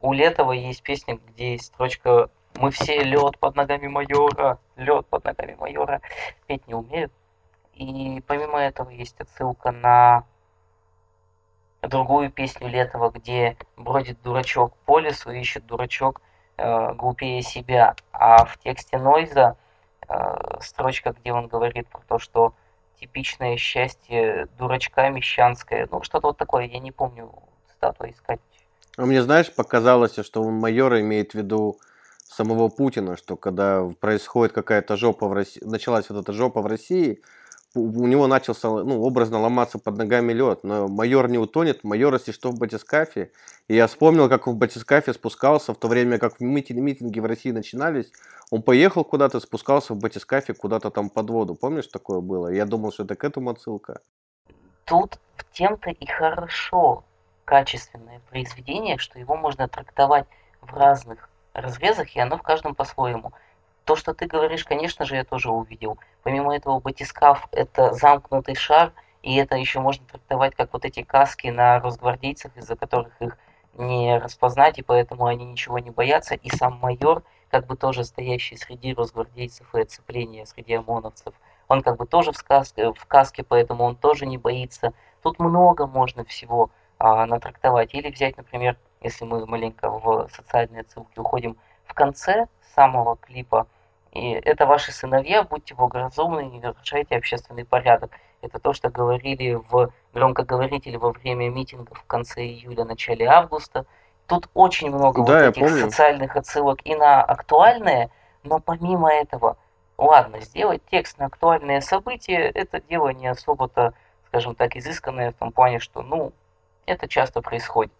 У Летова есть песня, где есть строчка «Мы все лед под ногами майора, лед под ногами майора». Петь не умеют. И помимо этого есть отсылка на другую песню Летова, где бродит дурачок по лесу, ищет дурачок э, глупее себя. А в тексте Нойза строчка, где он говорит про то, что типичное счастье дурачка мещанское, ну что-то вот такое, я не помню цитату искать. А мне, знаешь, показалось, что он майора имеет в виду самого Путина, что когда происходит какая-то жопа в России, началась вот эта жопа в России, у него начался, ну, образно ломаться под ногами лед, но майор не утонет, майор, если что, в батискафе. И я вспомнил, как он в батискафе спускался в то время, как митинги в России начинались. Он поехал куда-то, спускался в батискафе куда-то там под воду. Помнишь, такое было? Я думал, что это к этому отсылка. Тут тем-то и хорошо качественное произведение, что его можно трактовать в разных разрезах, и оно в каждом по-своему. То, что ты говоришь, конечно же, я тоже увидел. Помимо этого, батискаф – это замкнутый шар, и это еще можно трактовать как вот эти каски на росгвардейцах, из-за которых их не распознать, и поэтому они ничего не боятся. И сам майор, как бы тоже стоящий среди росгвардейцев и оцепления среди ОМОНовцев, он как бы тоже в, сказке, в каске, поэтому он тоже не боится. Тут много можно всего а, натрактовать. Или взять, например, если мы маленько в социальные отсылки уходим, в конце самого клипа. И это ваши сыновья, будьте благоразумны, не нарушайте общественный порядок. Это то, что говорили в громкоговорителе во время митингов в конце июля, начале августа. Тут очень много да, вот этих помню. социальных отсылок и на актуальные, но помимо этого, ладно, сделать текст на актуальные события, это дело не особо-то, скажем так, изысканное в том плане, что, ну, это часто происходит.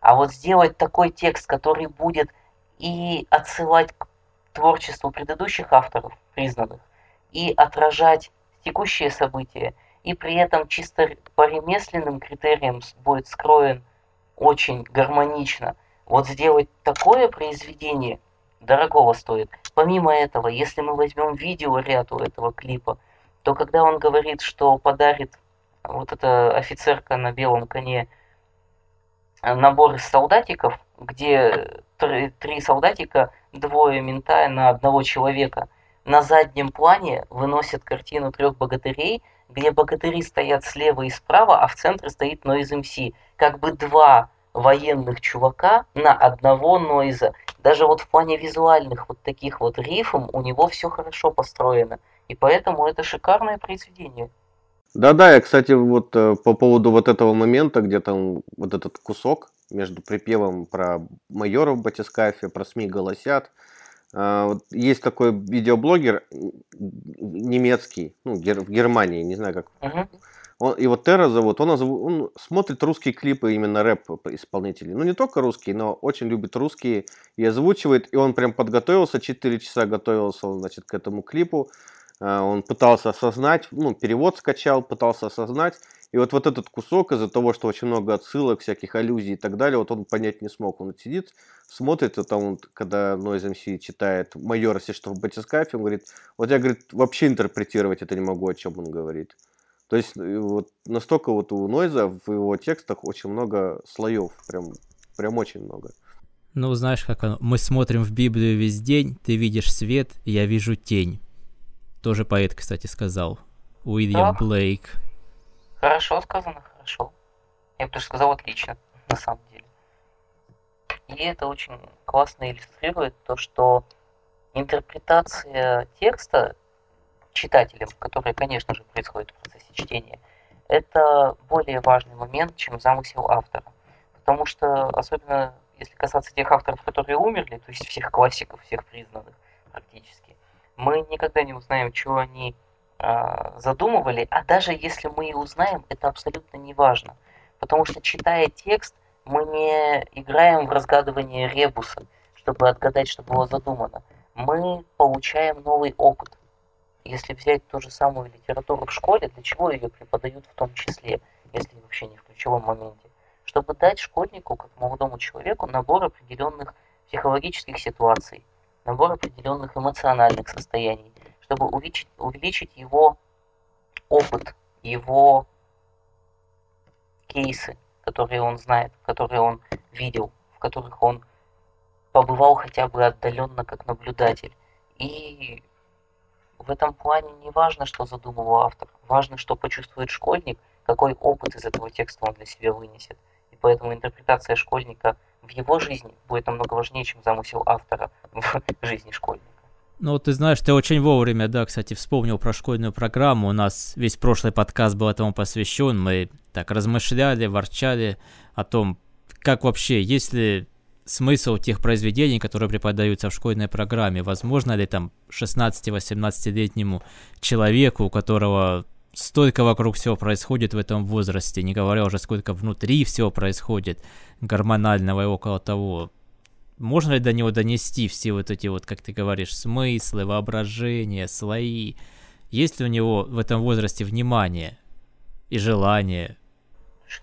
А вот сделать такой текст, который будет и отсылать к творчеству предыдущих авторов, признанных, и отражать текущие события, и при этом чисто по ремесленным критериям будет скроен очень гармонично. Вот сделать такое произведение дорогого стоит. Помимо этого, если мы возьмем видеоряд у этого клипа, то когда он говорит, что подарит вот эта офицерка на белом коне набор из солдатиков, где три, три солдатика, двое мента на одного человека. На заднем плане выносят картину трех богатырей, где богатыри стоят слева и справа, а в центре стоит Noise MC. Как бы два военных чувака на одного Нойза. Даже вот в плане визуальных вот таких вот рифм у него все хорошо построено. И поэтому это шикарное произведение. Да-да, я, кстати, вот э, по поводу вот этого момента, где там вот этот кусок между припевом про майора в батискафе, про СМИ голосят. А, есть такой видеоблогер немецкий, ну, в Германии, не знаю как. Uh-huh. Он, его Терра зовут, он, он смотрит русские клипы, именно рэп исполнителей. Ну, не только русские, но очень любит русские и озвучивает. И он прям подготовился, 4 часа готовился, значит, к этому клипу. А, он пытался осознать, ну, перевод скачал, пытался осознать. И вот, вот этот кусок из-за того, что очень много отсылок, всяких аллюзий и так далее, вот он понять не смог. Он сидит, смотрит, там, вот, когда Noise MC читает майор, если что в батискафе, он говорит, вот я, говорит, вообще интерпретировать это не могу, о чем он говорит. То есть э, вот настолько вот у Нойза в его текстах очень много слоев, прям, прям очень много. Ну, знаешь, как оно, мы смотрим в Библию весь день, ты видишь свет, я вижу тень. Тоже поэт, кстати, сказал. Уильям да. Блейк. Хорошо сказано, хорошо. Я бы даже сказал отлично, на самом деле. И это очень классно иллюстрирует то, что интерпретация текста читателем, которая, конечно же, происходит в процессе чтения, это более важный момент, чем замысел автора. Потому что, особенно если касаться тех авторов, которые умерли, то есть всех классиков, всех признанных практически, мы никогда не узнаем, что они э, задумывали, а даже если мы и узнаем, это абсолютно не важно. Потому что читая текст, мы не играем в разгадывание ребуса, чтобы отгадать, что было задумано. Мы получаем новый опыт. Если взять ту же самую литературу в школе, для чего ее преподают в том числе? если вообще не в ключевом моменте, чтобы дать школьнику, как молодому человеку, набор определенных психологических ситуаций, набор определенных эмоциональных состояний, чтобы увеличить, увеличить его опыт, его кейсы, которые он знает, которые он видел, в которых он побывал хотя бы отдаленно как наблюдатель. И в этом плане не важно, что задумывал автор, важно, что почувствует школьник, какой опыт из этого текста он для себя вынесет. И поэтому интерпретация школьника в его жизни будет намного важнее, чем замысел автора в жизни школьника. Ну, ты знаешь, ты очень вовремя, да, кстати, вспомнил про школьную программу. У нас весь прошлый подкаст был этому посвящен. Мы так размышляли, ворчали о том, как вообще, если смысл тех произведений, которые преподаются в школьной программе, возможно ли там 16-18-летнему человеку, у которого столько вокруг всего происходит в этом возрасте, не говоря уже сколько внутри всего происходит, гормонального и около того, можно ли до него донести все вот эти вот, как ты говоришь, смыслы, воображения, слои? Есть ли у него в этом возрасте внимание и желание?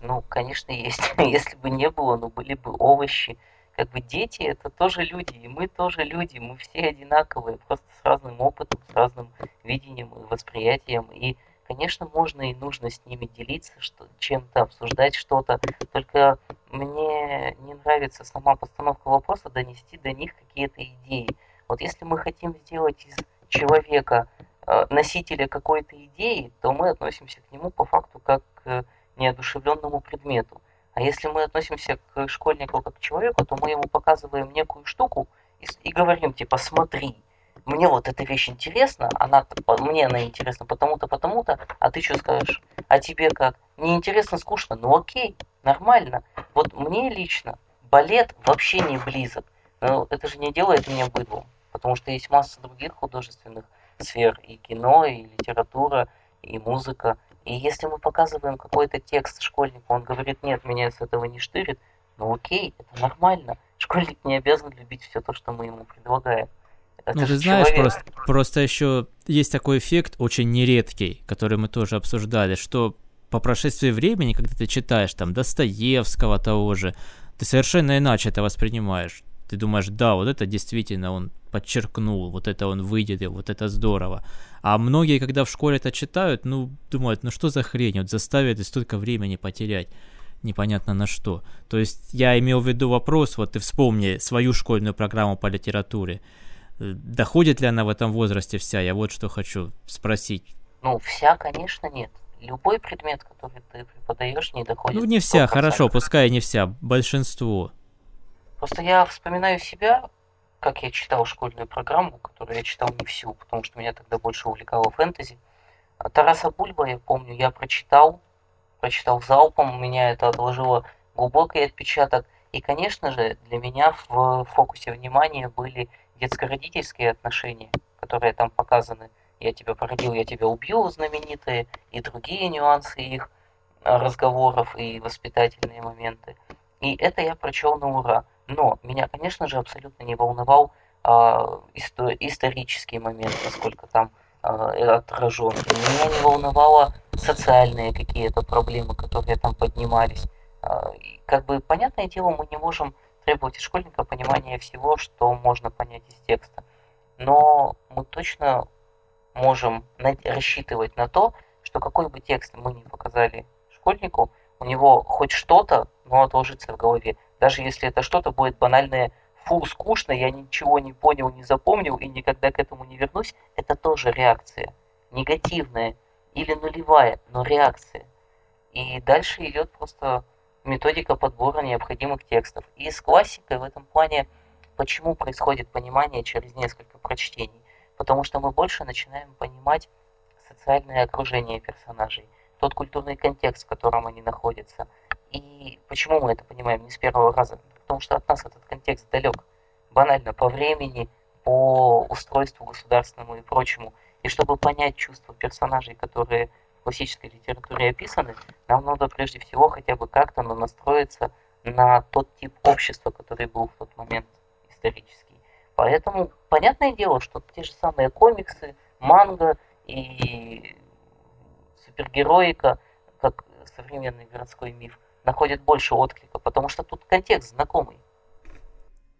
Ну, конечно, есть. Если бы не было, ну, были бы овощи. Как бы дети это тоже люди, и мы тоже люди, мы все одинаковые, просто с разным опытом, с разным видением и восприятием. И Конечно, можно и нужно с ними делиться, что, чем-то обсуждать что-то, только мне не нравится сама постановка вопроса донести до них какие-то идеи. Вот если мы хотим сделать из человека э, носителя какой-то идеи, то мы относимся к нему по факту как к неодушевленному предмету. А если мы относимся к школьнику как к человеку, то мы ему показываем некую штуку и, и говорим типа «смотри», мне вот эта вещь интересна, она, мне она интересна потому-то, потому-то, а ты что скажешь? А тебе как? Неинтересно, скучно? Ну окей, нормально. Вот мне лично балет вообще не близок. Но это же не делает меня быдлом, потому что есть масса других художественных сфер, и кино, и литература, и музыка. И если мы показываем какой-то текст школьнику, он говорит, нет, меня с этого не штырит, ну окей, это нормально. Школьник не обязан любить все то, что мы ему предлагаем. Это ну, ты знаешь, человек. просто, просто еще есть такой эффект, очень нередкий, который мы тоже обсуждали, что по прошествии времени, когда ты читаешь там Достоевского того же, ты совершенно иначе это воспринимаешь. Ты думаешь, да, вот это действительно он подчеркнул, вот это он выделил, вот это здорово. А многие, когда в школе это читают, ну, думают, ну что за хрень, вот заставит и столько времени потерять непонятно на что. То есть я имел в виду вопрос, вот ты вспомни свою школьную программу по литературе. Э, доходит ли она в этом возрасте вся? Я вот что хочу спросить. Ну, вся, конечно, нет. Любой предмет, который ты преподаешь, не доходит. Ну, не вся, хорошо, пускай не вся, большинство. Просто я вспоминаю себя, как я читал школьную программу, которую я читал не всю, потому что меня тогда больше увлекало фэнтези. А Тараса Бульба, я помню, я прочитал, прочитал залпом, меня это отложило глубокий отпечаток. И, конечно же, для меня в фокусе внимания были детско-родительские отношения, которые там показаны, я тебя породил, я тебя убью, знаменитые, и другие нюансы их а, разговоров и воспитательные моменты. И это я прочел на ура. Но меня, конечно же, абсолютно не волновал а, исто- исторический момент, насколько там а, отражен. Меня не волновало социальные какие-то проблемы, которые там поднимались. А, как бы, понятное дело, мы не можем требовать от школьника понимания всего, что можно понять из текста. Но мы точно можем рассчитывать на то, что какой бы текст мы ни показали школьнику, у него хоть что-то, но отложится в голове. Даже если это что-то будет банальное, фу, скучно, я ничего не понял, не запомнил и никогда к этому не вернусь, это тоже реакция. Негативная или нулевая, но реакция. И дальше идет просто методика подбора необходимых текстов. И с классикой в этом плане, почему происходит понимание через несколько прочтений? Потому что мы больше начинаем понимать социальное окружение персонажей, тот культурный контекст, в котором они находятся. И почему мы это понимаем не с первого раза? Потому что от нас этот контекст далек. Банально по времени, по устройству государственному и прочему. И чтобы понять чувства персонажей, которые классической литературе описаны, нам надо прежде всего хотя бы как-то настроиться на тот тип общества, который был в тот момент исторический. Поэтому понятное дело, что те же самые комиксы, манга и супергероика, как современный городской миф находит больше отклика, потому что тут контекст знакомый.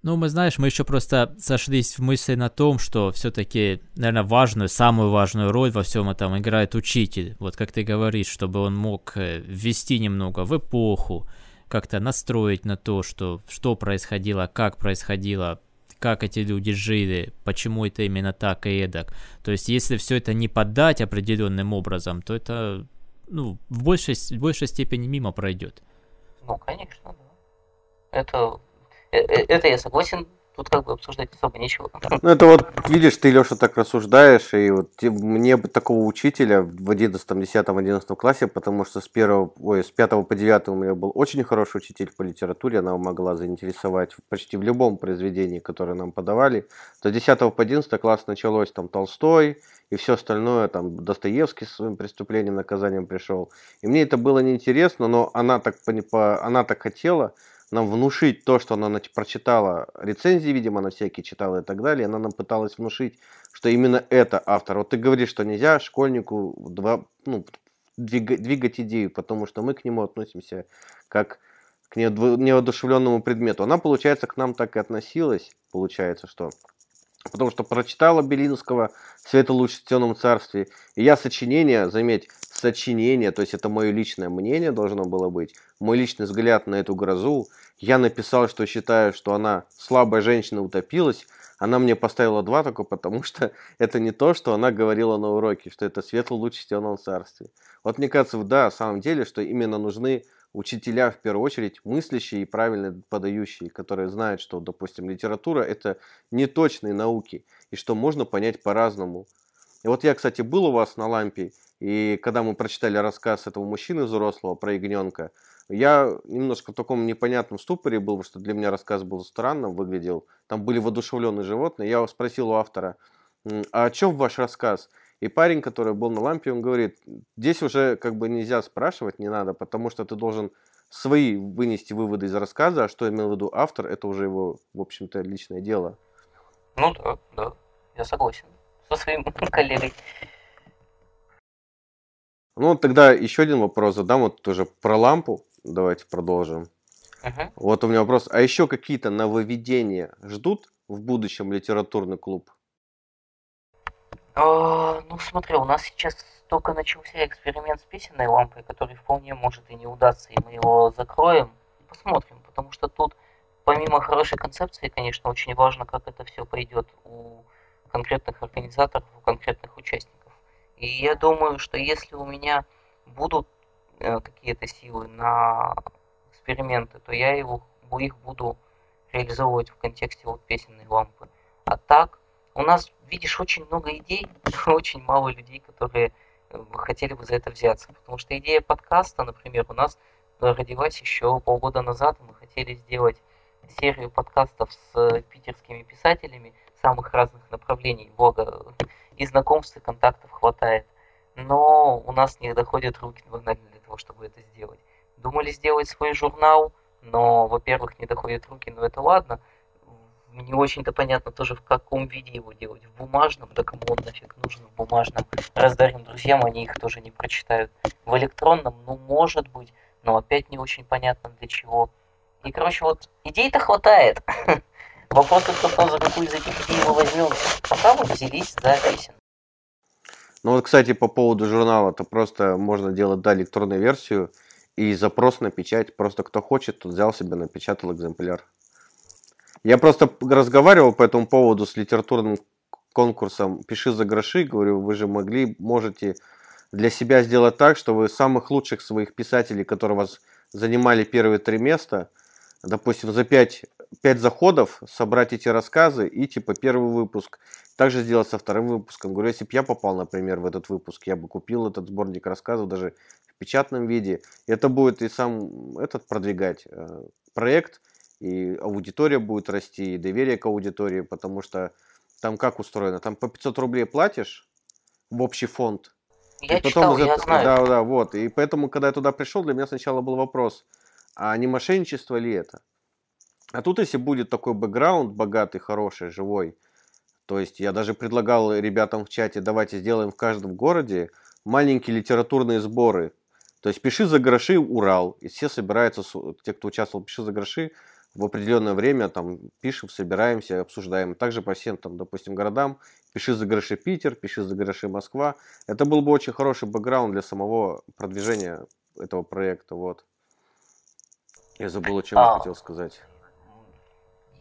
Ну, мы знаешь, мы еще просто сошлись в мысли на том, что все-таки, наверное, важную, самую важную роль во всем этом играет учитель. Вот как ты говоришь, чтобы он мог э, ввести немного в эпоху, как-то настроить на то, что, что происходило, как происходило, как эти люди жили, почему это именно так и эдак. То есть, если все это не подать определенным образом, то это ну, в, большей, в большей степени мимо пройдет. Ну, конечно, да. Это это я согласен, тут как бы обсуждать особо нечего. Ну, это вот, видишь, ты, Леша, так рассуждаешь, и вот мне бы такого учителя в 11, 10, 11 классе, потому что с, первого, ой, с 5 по 9 у меня был очень хороший учитель по литературе, она могла заинтересовать почти в любом произведении, которое нам подавали. С 10 по 11 класс началось там Толстой, и все остальное, там Достоевский с своим преступлением, наказанием пришел. И мне это было неинтересно, но она так, она так хотела, нам внушить то, что она прочитала рецензии, видимо, она всякие читала и так далее, она нам пыталась внушить, что именно это автор. Вот ты говоришь, что нельзя школьнику два, ну, двигать, двигать идею, потому что мы к нему относимся как к неодушевленному предмету. Она, получается, к нам так и относилась, получается, что потому что прочитала Белинского «Света лучше в темном царстве», и я сочинение, заметь, сочинение, то есть это мое личное мнение должно было быть, мой личный взгляд на эту грозу. Я написал, что считаю, что она слабая женщина утопилась. Она мне поставила два только потому, что это не то, что она говорила на уроке, что это светло луч в темном царстве. Вот мне кажется, да, на самом деле, что именно нужны учителя, в первую очередь, мыслящие и правильно подающие, которые знают, что, допустим, литература – это не точные науки, и что можно понять по-разному. И вот я, кстати, был у вас на лампе, и когда мы прочитали рассказ этого мужчины взрослого про ягненка, я немножко в таком непонятном ступоре был, что для меня рассказ был странным, выглядел. Там были воодушевленные животные. Я спросил у автора, а о чем ваш рассказ? И парень, который был на лампе, он говорит, здесь уже как бы нельзя спрашивать, не надо, потому что ты должен свои вынести выводы из рассказа, а что имел в виду автор, это уже его, в общем-то, личное дело. Ну да, да, я согласен со своим коллегой. Ну, тогда еще один вопрос задам, вот тоже про лампу. Давайте продолжим. Uh-huh. Вот у меня вопрос. А еще какие-то нововведения ждут в будущем литературный клуб? А, ну, смотри, у нас сейчас только начался эксперимент с песенной лампой, который вполне может и не удастся, и мы его закроем. Посмотрим, потому что тут, помимо хорошей концепции, конечно, очень важно, как это все пойдет у конкретных организаторов, у конкретных участников. И я думаю, что если у меня будут Э, какие-то силы на эксперименты, то я его, их буду реализовывать в контексте вот песенной лампы. А так, у нас, видишь, очень много идей, очень мало людей, которые э, хотели бы за это взяться. Потому что идея подкаста, например, у нас родилась еще полгода назад. Мы хотели сделать серию подкастов с питерскими писателями самых разных направлений. Благо, и знакомств, и контактов хватает. Но у нас не доходят руки банально того, чтобы это сделать. Думали сделать свой журнал, но, во-первых, не доходят руки, но это ладно. Не очень-то понятно тоже, в каком виде его делать. В бумажном, да кому он нафиг нужен в бумажном. Раздарим друзьям, они их тоже не прочитают. В электронном, ну, может быть, но опять не очень понятно для чего. И, короче, вот идей-то хватает. Вопрос только за какую из этих идей мы возьмемся. Пока мы взялись за песен. Ну вот, кстати, по поводу журнала, то просто можно делать, да, электронную версию и запрос на печать. Просто кто хочет, тот взял себе, напечатал экземпляр. Я просто разговаривал по этому поводу с литературным конкурсом «Пиши за гроши». Говорю, вы же могли, можете для себя сделать так, что вы самых лучших своих писателей, которые вас занимали первые три места, допустим, за пять, пять заходов собрать эти рассказы и типа первый выпуск также сделать со вторым выпуском. Говорю, если бы я попал, например, в этот выпуск, я бы купил этот сборник рассказов даже в печатном виде. Это будет и сам этот продвигать э, проект, и аудитория будет расти, и доверие к аудитории, потому что там как устроено? Там по 500 рублей платишь в общий фонд. Я и потом читал, я знаю. Да, да, вот. И поэтому, когда я туда пришел, для меня сначала был вопрос, а не мошенничество ли это? А тут, если будет такой бэкграунд богатый, хороший, живой, то есть я даже предлагал ребятам в чате, давайте сделаем в каждом городе маленькие литературные сборы. То То есть пиши за гроши Урал, и все собираются, те, кто участвовал пиши за гроши, в определенное время там пишем, собираемся, обсуждаем. Также по всем, там, допустим, городам, пиши за гроши Питер, пиши за гроши Москва. Это был бы очень хороший бэкграунд для самого продвижения этого проекта, вот. Я забыл, о чем а, я хотел сказать.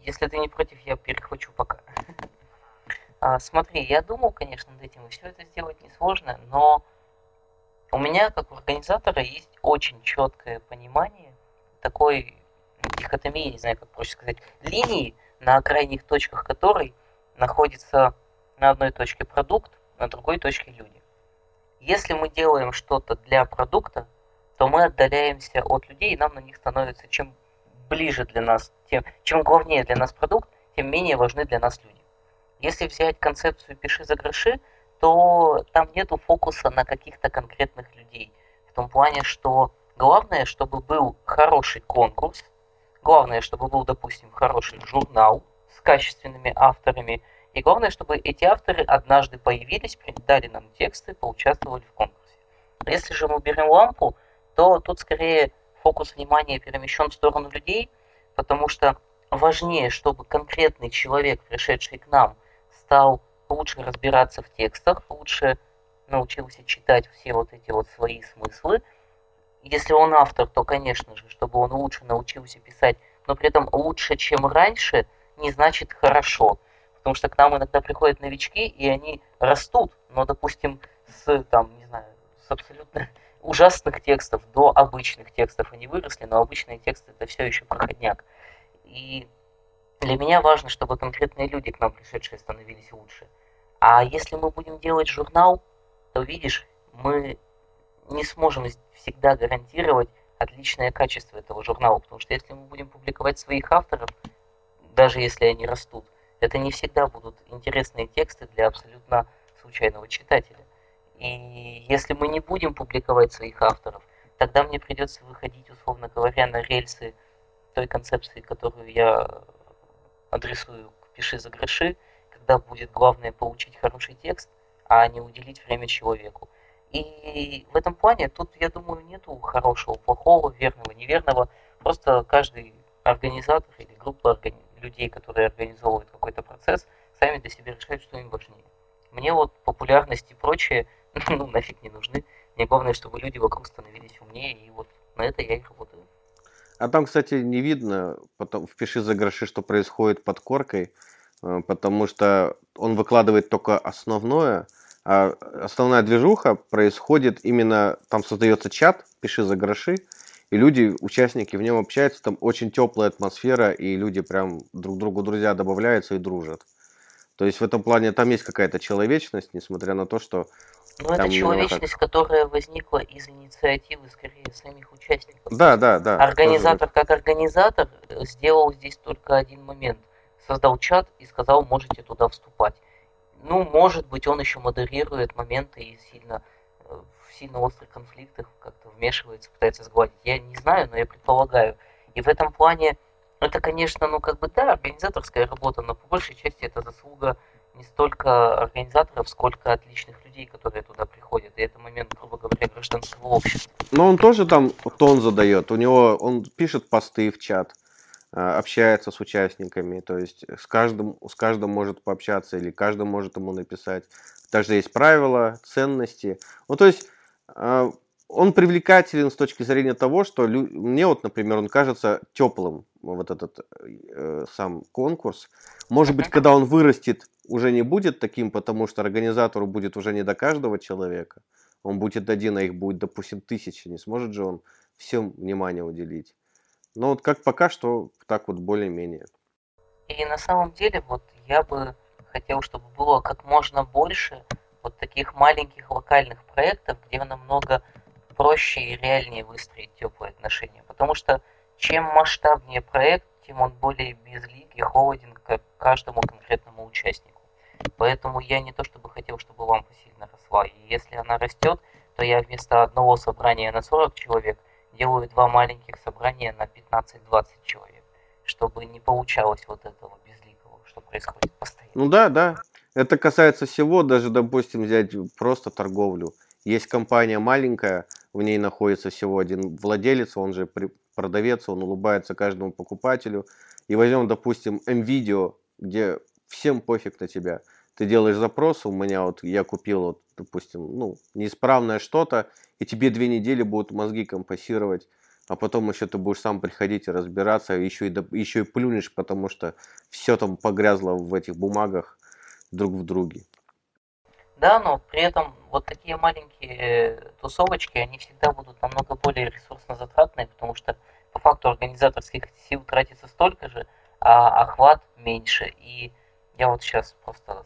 Если ты не против, я перехвачу пока. А, смотри, я думал, конечно, над этим, и все это сделать несложно, но у меня, как у организатора, есть очень четкое понимание такой дихотомии, не знаю, как проще сказать, линии, на крайних точках которой находится на одной точке продукт, на другой точке люди. Если мы делаем что-то для продукта, то мы отдаляемся от людей, и нам на них становится чем ближе для нас, тем, чем главнее для нас продукт, тем менее важны для нас люди. Если взять концепцию «пиши за гроши», то там нету фокуса на каких-то конкретных людей. В том плане, что главное, чтобы был хороший конкурс, главное, чтобы был, допустим, хороший журнал с качественными авторами, и главное, чтобы эти авторы однажды появились, дали нам тексты, поучаствовали в конкурсе. Если же мы берем лампу, то тут скорее фокус внимания перемещен в сторону людей, потому что важнее, чтобы конкретный человек, пришедший к нам, стал лучше разбираться в текстах, лучше научился читать все вот эти вот свои смыслы. Если он автор, то, конечно же, чтобы он лучше научился писать, но при этом лучше, чем раньше, не значит хорошо. Потому что к нам иногда приходят новички, и они растут, но, допустим, с, там, не знаю, с абсолютно ужасных текстов до обычных текстов они выросли, но обычные тексты это все еще проходняк. И для меня важно, чтобы конкретные люди к нам пришедшие становились лучше. А если мы будем делать журнал, то видишь, мы не сможем всегда гарантировать отличное качество этого журнала, потому что если мы будем публиковать своих авторов, даже если они растут, это не всегда будут интересные тексты для абсолютно случайного читателя. И если мы не будем публиковать своих авторов, тогда мне придется выходить, условно говоря, на рельсы той концепции, которую я адресую к «Пиши за гроши», когда будет главное получить хороший текст, а не уделить время человеку. И в этом плане тут, я думаю, нету хорошего, плохого, верного, неверного. Просто каждый организатор или группа органи- людей, которые организовывают какой-то процесс, сами для себя решают, что им важнее. Мне вот популярность и прочее, ну, нафиг не нужны. Мне главное, чтобы люди вокруг становились умнее, и вот на это я и работаю. А там, кстати, не видно, потом впиши за гроши, что происходит под коркой, э, потому что он выкладывает только основное, а основная движуха происходит именно, там создается чат, пиши за гроши, и люди, участники в нем общаются, там очень теплая атмосфера, и люди прям друг другу друзья добавляются и дружат. То есть в этом плане там есть какая-то человечность, несмотря на то, что... Ну, это человечность, как... которая возникла из инициативы, скорее, самих участников. Да, да, да. Организатор, как организатор, сделал здесь только один момент. Создал чат и сказал, можете туда вступать. Ну, может быть, он еще модерирует моменты и сильно э, в сильно острых конфликтах как-то вмешивается, пытается сгладить. Я не знаю, но я предполагаю. И в этом плане это, конечно, ну как бы да, организаторская работа, но по большей части это заслуга не столько организаторов, сколько отличных людей, которые туда приходят. И это момент, грубо говоря, гражданского общества. Но он тоже там тон задает. У него он пишет посты в чат. А, общается с участниками, то есть с каждым, с каждым может пообщаться или каждый может ему написать. Также есть правила, ценности. Ну, то есть а, он привлекателен с точки зрения того, что лю... мне вот, например, он кажется теплым, вот этот э, сам конкурс. Может быть, когда он вырастет, уже не будет таким, потому что организатору будет уже не до каждого человека. Он будет один, а их будет, допустим, тысячи. Не сможет же он всем внимание уделить. Но вот как пока что, так вот более-менее. И на самом деле, вот я бы хотел, чтобы было как можно больше вот таких маленьких локальных проектов, где намного проще и реальнее выстроить теплые отношения. Потому что чем масштабнее проект, тем он более безлик и холоден к каждому конкретному участнику. Поэтому я не то чтобы хотел, чтобы лампа сильно росла. И если она растет, то я вместо одного собрания на 40 человек – делаю два маленьких собрания на 15-20 человек, чтобы не получалось вот этого безликого, что происходит постоянно. Ну да, да. Это касается всего, даже, допустим, взять просто торговлю. Есть компания маленькая, в ней находится всего один владелец, он же продавец, он улыбается каждому покупателю. И возьмем, допустим, M-видео, где всем пофиг на тебя. Ты делаешь запрос, у меня вот, я купил, вот, допустим, ну, неисправное что-то, и тебе две недели будут мозги компасировать, а потом еще ты будешь сам приходить и разбираться, еще и, еще и плюнешь, потому что все там погрязло в этих бумагах друг в друге. Да, но при этом вот такие маленькие тусовочки, они всегда будут намного более ресурсно затратные, потому что по факту организаторских сил тратится столько же, а охват меньше. И я вот сейчас просто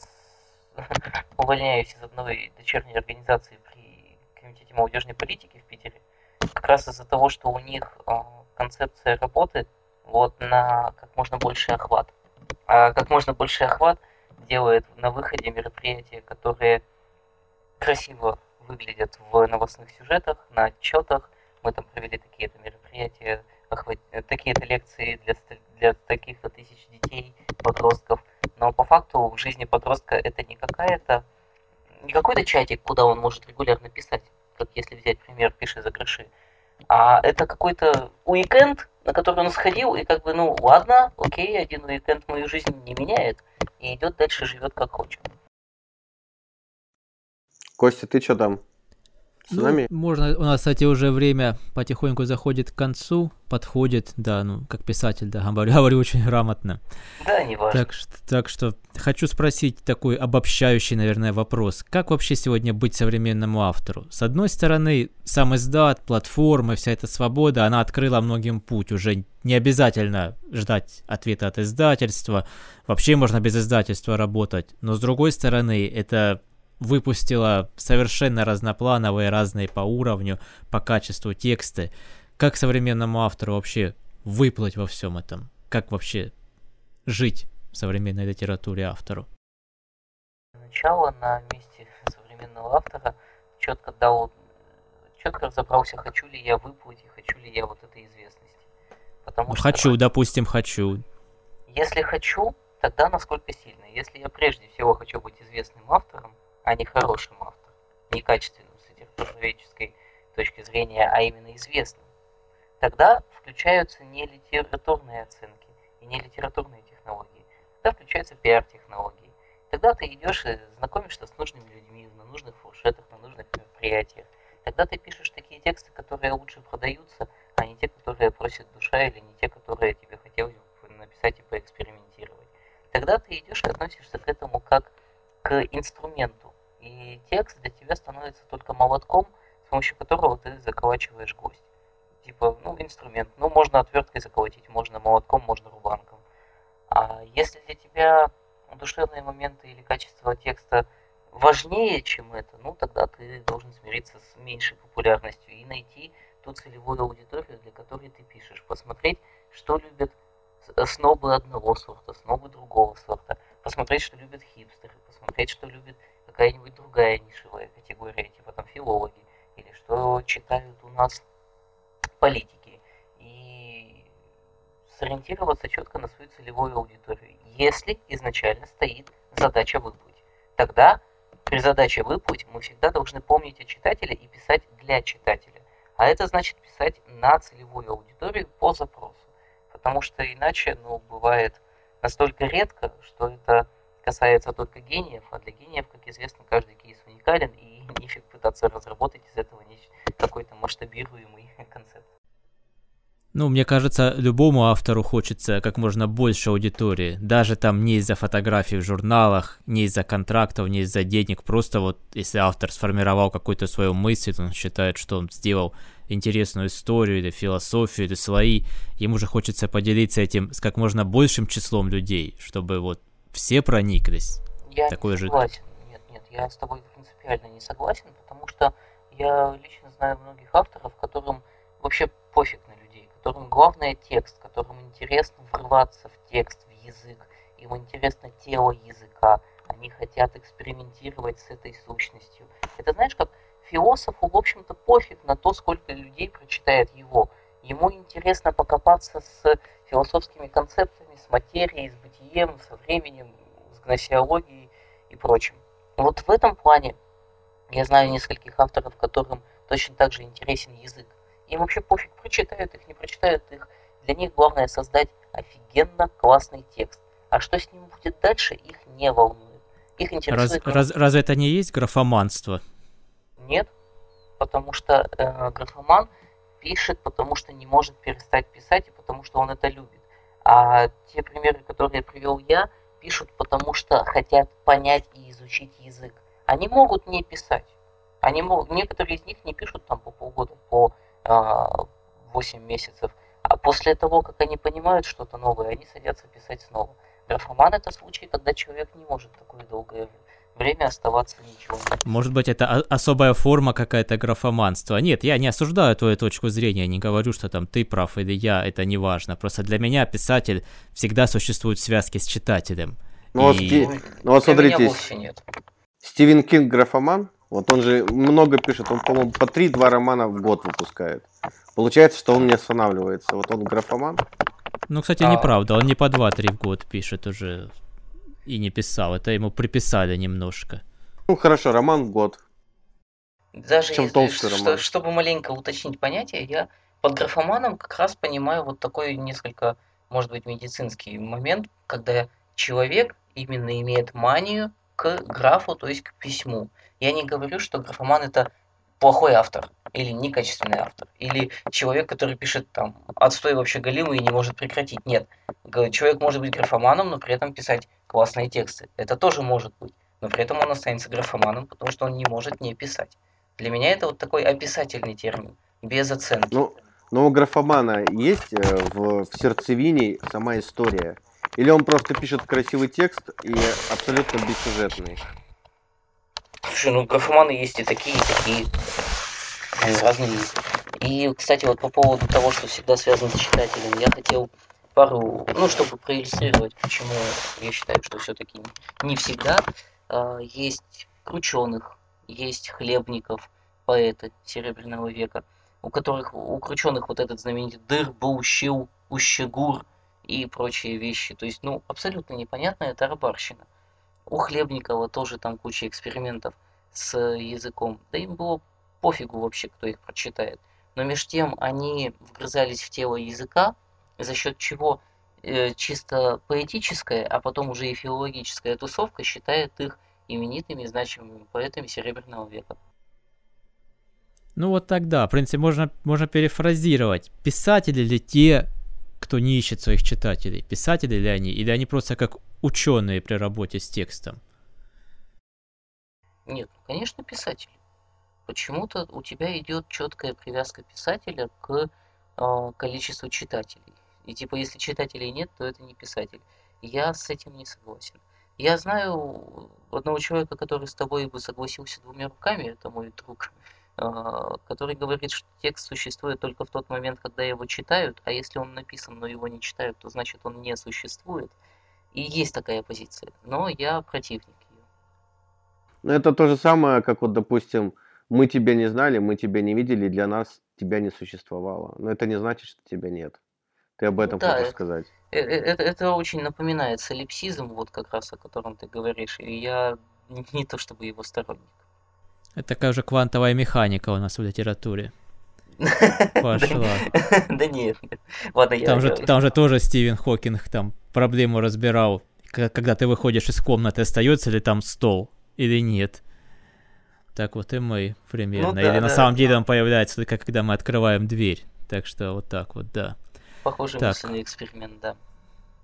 увольняюсь из одной дочерней организации при Комитете молодежной политики в Питере, как раз из-за того, что у них а, концепция работы вот на как можно больший охват. А как можно больший охват делает на выходе мероприятия, которые красиво выглядят в новостных сюжетах, на отчетах. Мы там провели такие-то мероприятия, такие-то лекции для, для таких-то тысяч детей, подростков. Но по факту в жизни подростка это не какая-то не какой-то чатик, куда он может регулярно писать, как если взять пример «Пиши за гроши», а это какой-то уикенд, на который он сходил, и как бы, ну, ладно, окей, один уикенд мою жизнь не меняет, и идет дальше, живет как хочет. Костя, ты что там? С ну, нами? Можно, у нас, кстати, уже время потихоньку заходит к концу, подходит, да, ну, как писатель, да, говорю, говорю очень грамотно. Да, не важно. Так, так что хочу спросить такой обобщающий, наверное, вопрос. Как вообще сегодня быть современному автору? С одной стороны, сам издат, платформы, вся эта свобода, она открыла многим путь. Уже не обязательно ждать ответа от издательства. Вообще можно без издательства работать. Но с другой стороны, это выпустила совершенно разноплановые, разные по уровню, по качеству тексты. Как современному автору вообще выплыть во всем этом? Как вообще жить в современной литературе автору? Начало на месте современного автора четко дал, четко разобрался, хочу ли я выплыть и хочу ли я вот этой известности. Потому ну, что, хочу, допустим, хочу. Если хочу, тогда насколько сильно. Если я прежде всего хочу быть известным автором, а не хорошим автором, не качественным с литературоведческой точки зрения, а именно известным, тогда включаются не литературные оценки и не литературные технологии, тогда включаются пиар-технологии. Тогда ты идешь и знакомишься с нужными людьми на нужных фуршетах, на нужных мероприятиях. Тогда ты пишешь такие тексты, которые лучше продаются, а не те, которые просит душа, или не те, которые тебе хотелось бы написать и поэкспериментировать. Тогда ты идешь и относишься к этому как к инструменту, и текст для тебя становится только молотком, с помощью которого ты заколачиваешь гвоздь. Типа, ну, инструмент. Ну, можно отверткой заколотить, можно молотком, можно рубанком. А если для тебя душевные моменты или качество текста важнее, чем это, ну, тогда ты должен смириться с меньшей популярностью и найти ту целевую аудиторию, для которой ты пишешь. Посмотреть, что любят снобы одного сорта, снобы другого сорта. Посмотреть, что любят хипстеры, посмотреть, что любят какая-нибудь другая нишевая категория, типа там филологи, или что читают у нас политики, и сориентироваться четко на свою целевую аудиторию, если изначально стоит задача выплыть. Тогда при задаче выплыть мы всегда должны помнить о читателе и писать для читателя. А это значит писать на целевую аудиторию по запросу. Потому что иначе, ну, бывает настолько редко, что это касается только гениев, а для гениев, как известно, каждый кейс уникален, и нефиг пытаться разработать из этого какой-то масштабируемый концепт. Ну, мне кажется, любому автору хочется как можно больше аудитории. Даже там не из-за фотографий в журналах, не из-за контрактов, не из-за денег. Просто вот если автор сформировал какую-то свою мысль, он считает, что он сделал интересную историю или философию, или слои, ему же хочется поделиться этим с как можно большим числом людей, чтобы вот все прониклись. Я Такой не же... согласен. Нет, нет, я с тобой принципиально не согласен, потому что я лично знаю многих авторов, которым вообще пофиг на людей, которым главное текст, которым интересно врываться в текст, в язык, им интересно тело языка, они хотят экспериментировать с этой сущностью. Это знаешь, как философу, в общем-то, пофиг на то, сколько людей прочитает его. Ему интересно покопаться с философскими концепциями, с материей, с бытием, со временем, с гносеологией и прочим. Вот в этом плане я знаю нескольких авторов, которым точно так же интересен язык. Им вообще пофиг, прочитают их, не прочитают их. Для них главное создать офигенно классный текст. А что с ним будет дальше, их не волнует. Их интересует... Раз, раз, разве это не есть графоманство? Нет, потому что э, графоман пишет, потому что не может перестать писать и потому что он это любит. А те примеры, которые привел я, пишут потому что хотят понять и изучить язык. Они могут не писать. Они могут, некоторые из них не пишут там по полгода, по э, а, 8 месяцев. А после того, как они понимают что-то новое, они садятся писать снова. Графоман это случай, когда человек не может такое долгое время оставаться ничего не Может быть, это особая форма какая-то графоманства. Нет, я не осуждаю твою точку зрения, не говорю, что там ты прав или я, это не важно. Просто для меня писатель всегда существует в связке с читателем. Ну, и... вот, ну вот смотрите, Стивен Кинг графоман, вот он же много пишет, он, по-моему, по 3-2 романа в год выпускает. Получается, что он не останавливается. Вот он графоман. Ну, кстати, а... неправда, он не по 2-3 в год пишет уже и не писал. Это ему приписали немножко. Ну хорошо, роман в год. Даже Чем если, что, роман. чтобы маленько уточнить понятие, я под графоманом как раз понимаю вот такой несколько, может быть, медицинский момент, когда человек именно имеет манию к графу, то есть к письму. Я не говорю, что графоман это плохой автор или некачественный автор, или человек, который пишет там отстой вообще галимый и не может прекратить. Нет, человек может быть графоманом, но при этом писать классные тексты. Это тоже может быть, но при этом он останется графоманом, потому что он не может не писать. Для меня это вот такой описательный термин, без оценки. Ну, но у графомана есть э, в, в сердцевине сама история? Или он просто пишет красивый текст и абсолютно бессюжетный? Слушай, ну графоманы есть и такие, и такие. Они разные. И, кстати, вот по поводу того, что всегда связано с читателем, я хотел пару, ну, чтобы проиллюстрировать, почему я считаю, что все-таки не всегда э, есть крученых, есть хлебников, поэты Серебряного века, у которых, у крученых вот этот знаменитый дыр, баущил, ущегур и прочие вещи. То есть, ну, абсолютно непонятная тарабарщина. У Хлебникова тоже там куча экспериментов с языком. Да им было пофигу вообще, кто их прочитает. Но между тем они вгрызались в тело языка, за счет чего э, чисто поэтическая, а потом уже и филологическая тусовка считает их именитыми значимыми поэтами Серебряного века. Ну вот тогда, в принципе, можно, можно перефразировать. Писатели ли те, кто не ищет своих читателей? Писатели ли они? Или они просто как ученые при работе с текстом? Нет, ну, конечно, писатели. Почему-то у тебя идет четкая привязка писателя к э, количеству читателей. И типа, если читателей нет, то это не писатель. Я с этим не согласен. Я знаю одного человека, который с тобой бы согласился двумя руками, это мой друг, который говорит, что текст существует только в тот момент, когда его читают, а если он написан, но его не читают, то значит он не существует. И есть такая позиция, но я противник ее. Ну, это то же самое, как вот, допустим, мы тебя не знали, мы тебя не видели, для нас тебя не существовало. Но это не значит, что тебя нет. Ты об этом да, хочешь это, сказать? Это, это, это очень напоминает солипсизм, вот как раз о котором ты говоришь, и я не то чтобы его сторонник. Это такая же квантовая механика у нас в литературе. Пошла. Да нет. Ладно, я... Там же, тоже Стивен Хокинг там проблему разбирал, когда ты выходишь из комнаты, остается ли там стол или нет. Так вот и мы примерно. Ну, да, или да, на самом деле он появляется только когда мы открываем дверь. Так что вот так вот, да. Похоже так. на эксперимент, да.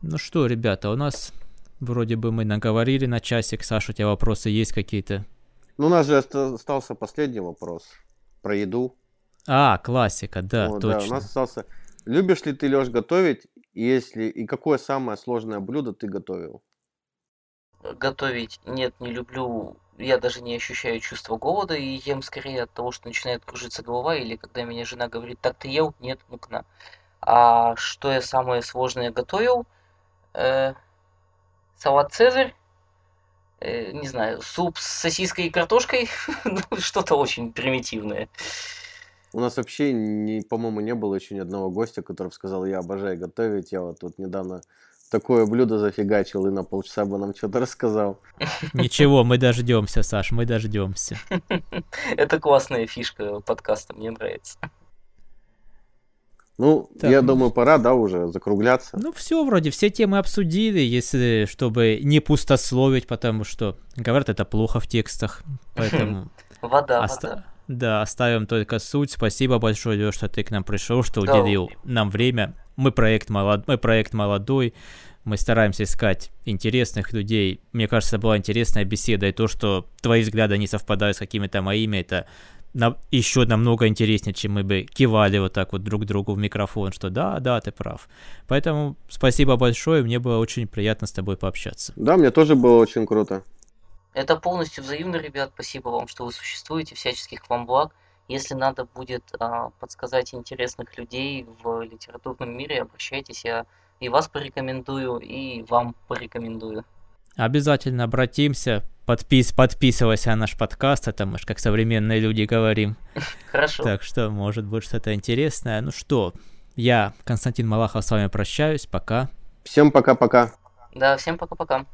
Ну что, ребята, у нас вроде бы мы наговорили на часик. Саша, у тебя вопросы есть какие-то? Ну, у нас же остался последний вопрос про еду. А, классика, да, О, точно. Да, у нас остался. Любишь ли ты, Леш, готовить? Если и какое самое сложное блюдо ты готовил? Готовить нет, не люблю. Я даже не ощущаю чувства голода и ем скорее от того, что начинает кружиться голова, или когда меня жена говорит, так ты ел? Нет, ну-ка А что я самое сложное готовил? Э, салат Цезарь не знаю, суп с сосиской и картошкой, ну, что-то очень примитивное. У нас вообще, не, по-моему, не было еще ни одного гостя, который сказал, я обожаю готовить. Я вот тут недавно такое блюдо зафигачил и на полчаса бы нам что-то рассказал. Ничего, мы дождемся, Саш, мы дождемся. Это классная фишка подкаста, мне нравится. Ну, Так, я ну- думаю, пора, да, уже закругляться. Ну, все, вроде, все темы обсудили, если, чтобы не пустословить, потому что, говорят, это плохо в текстах, поэтому... Вода, оста- вода. Да, оставим только суть. Спасибо большое, Лёш, что ты к нам пришел, что Да. уделил нам время. Мы проект, молод... мы проект молодой, мы стараемся искать интересных людей. Мне кажется, была интересная беседа, и то, что твои взгляды не совпадают с какими-то моими, это на... еще намного интереснее, чем мы бы кивали вот так вот друг другу в микрофон, что да, да, ты прав. Поэтому спасибо большое, мне было очень приятно с тобой пообщаться. Да, мне тоже было очень круто. Это полностью взаимно, ребят. Спасибо вам, что вы существуете. Всяческих вам благ. Если надо будет а, подсказать интересных людей в литературном мире, обращайтесь. Я и вас порекомендую, и вам порекомендую. Обязательно обратимся, подпис... подписывайся на наш подкаст, это мы ж как современные люди говорим. Хорошо. Так что, может быть, что-то интересное. Ну что, я, Константин Малахов, с вами прощаюсь. Пока. Всем пока-пока. Да, всем пока-пока.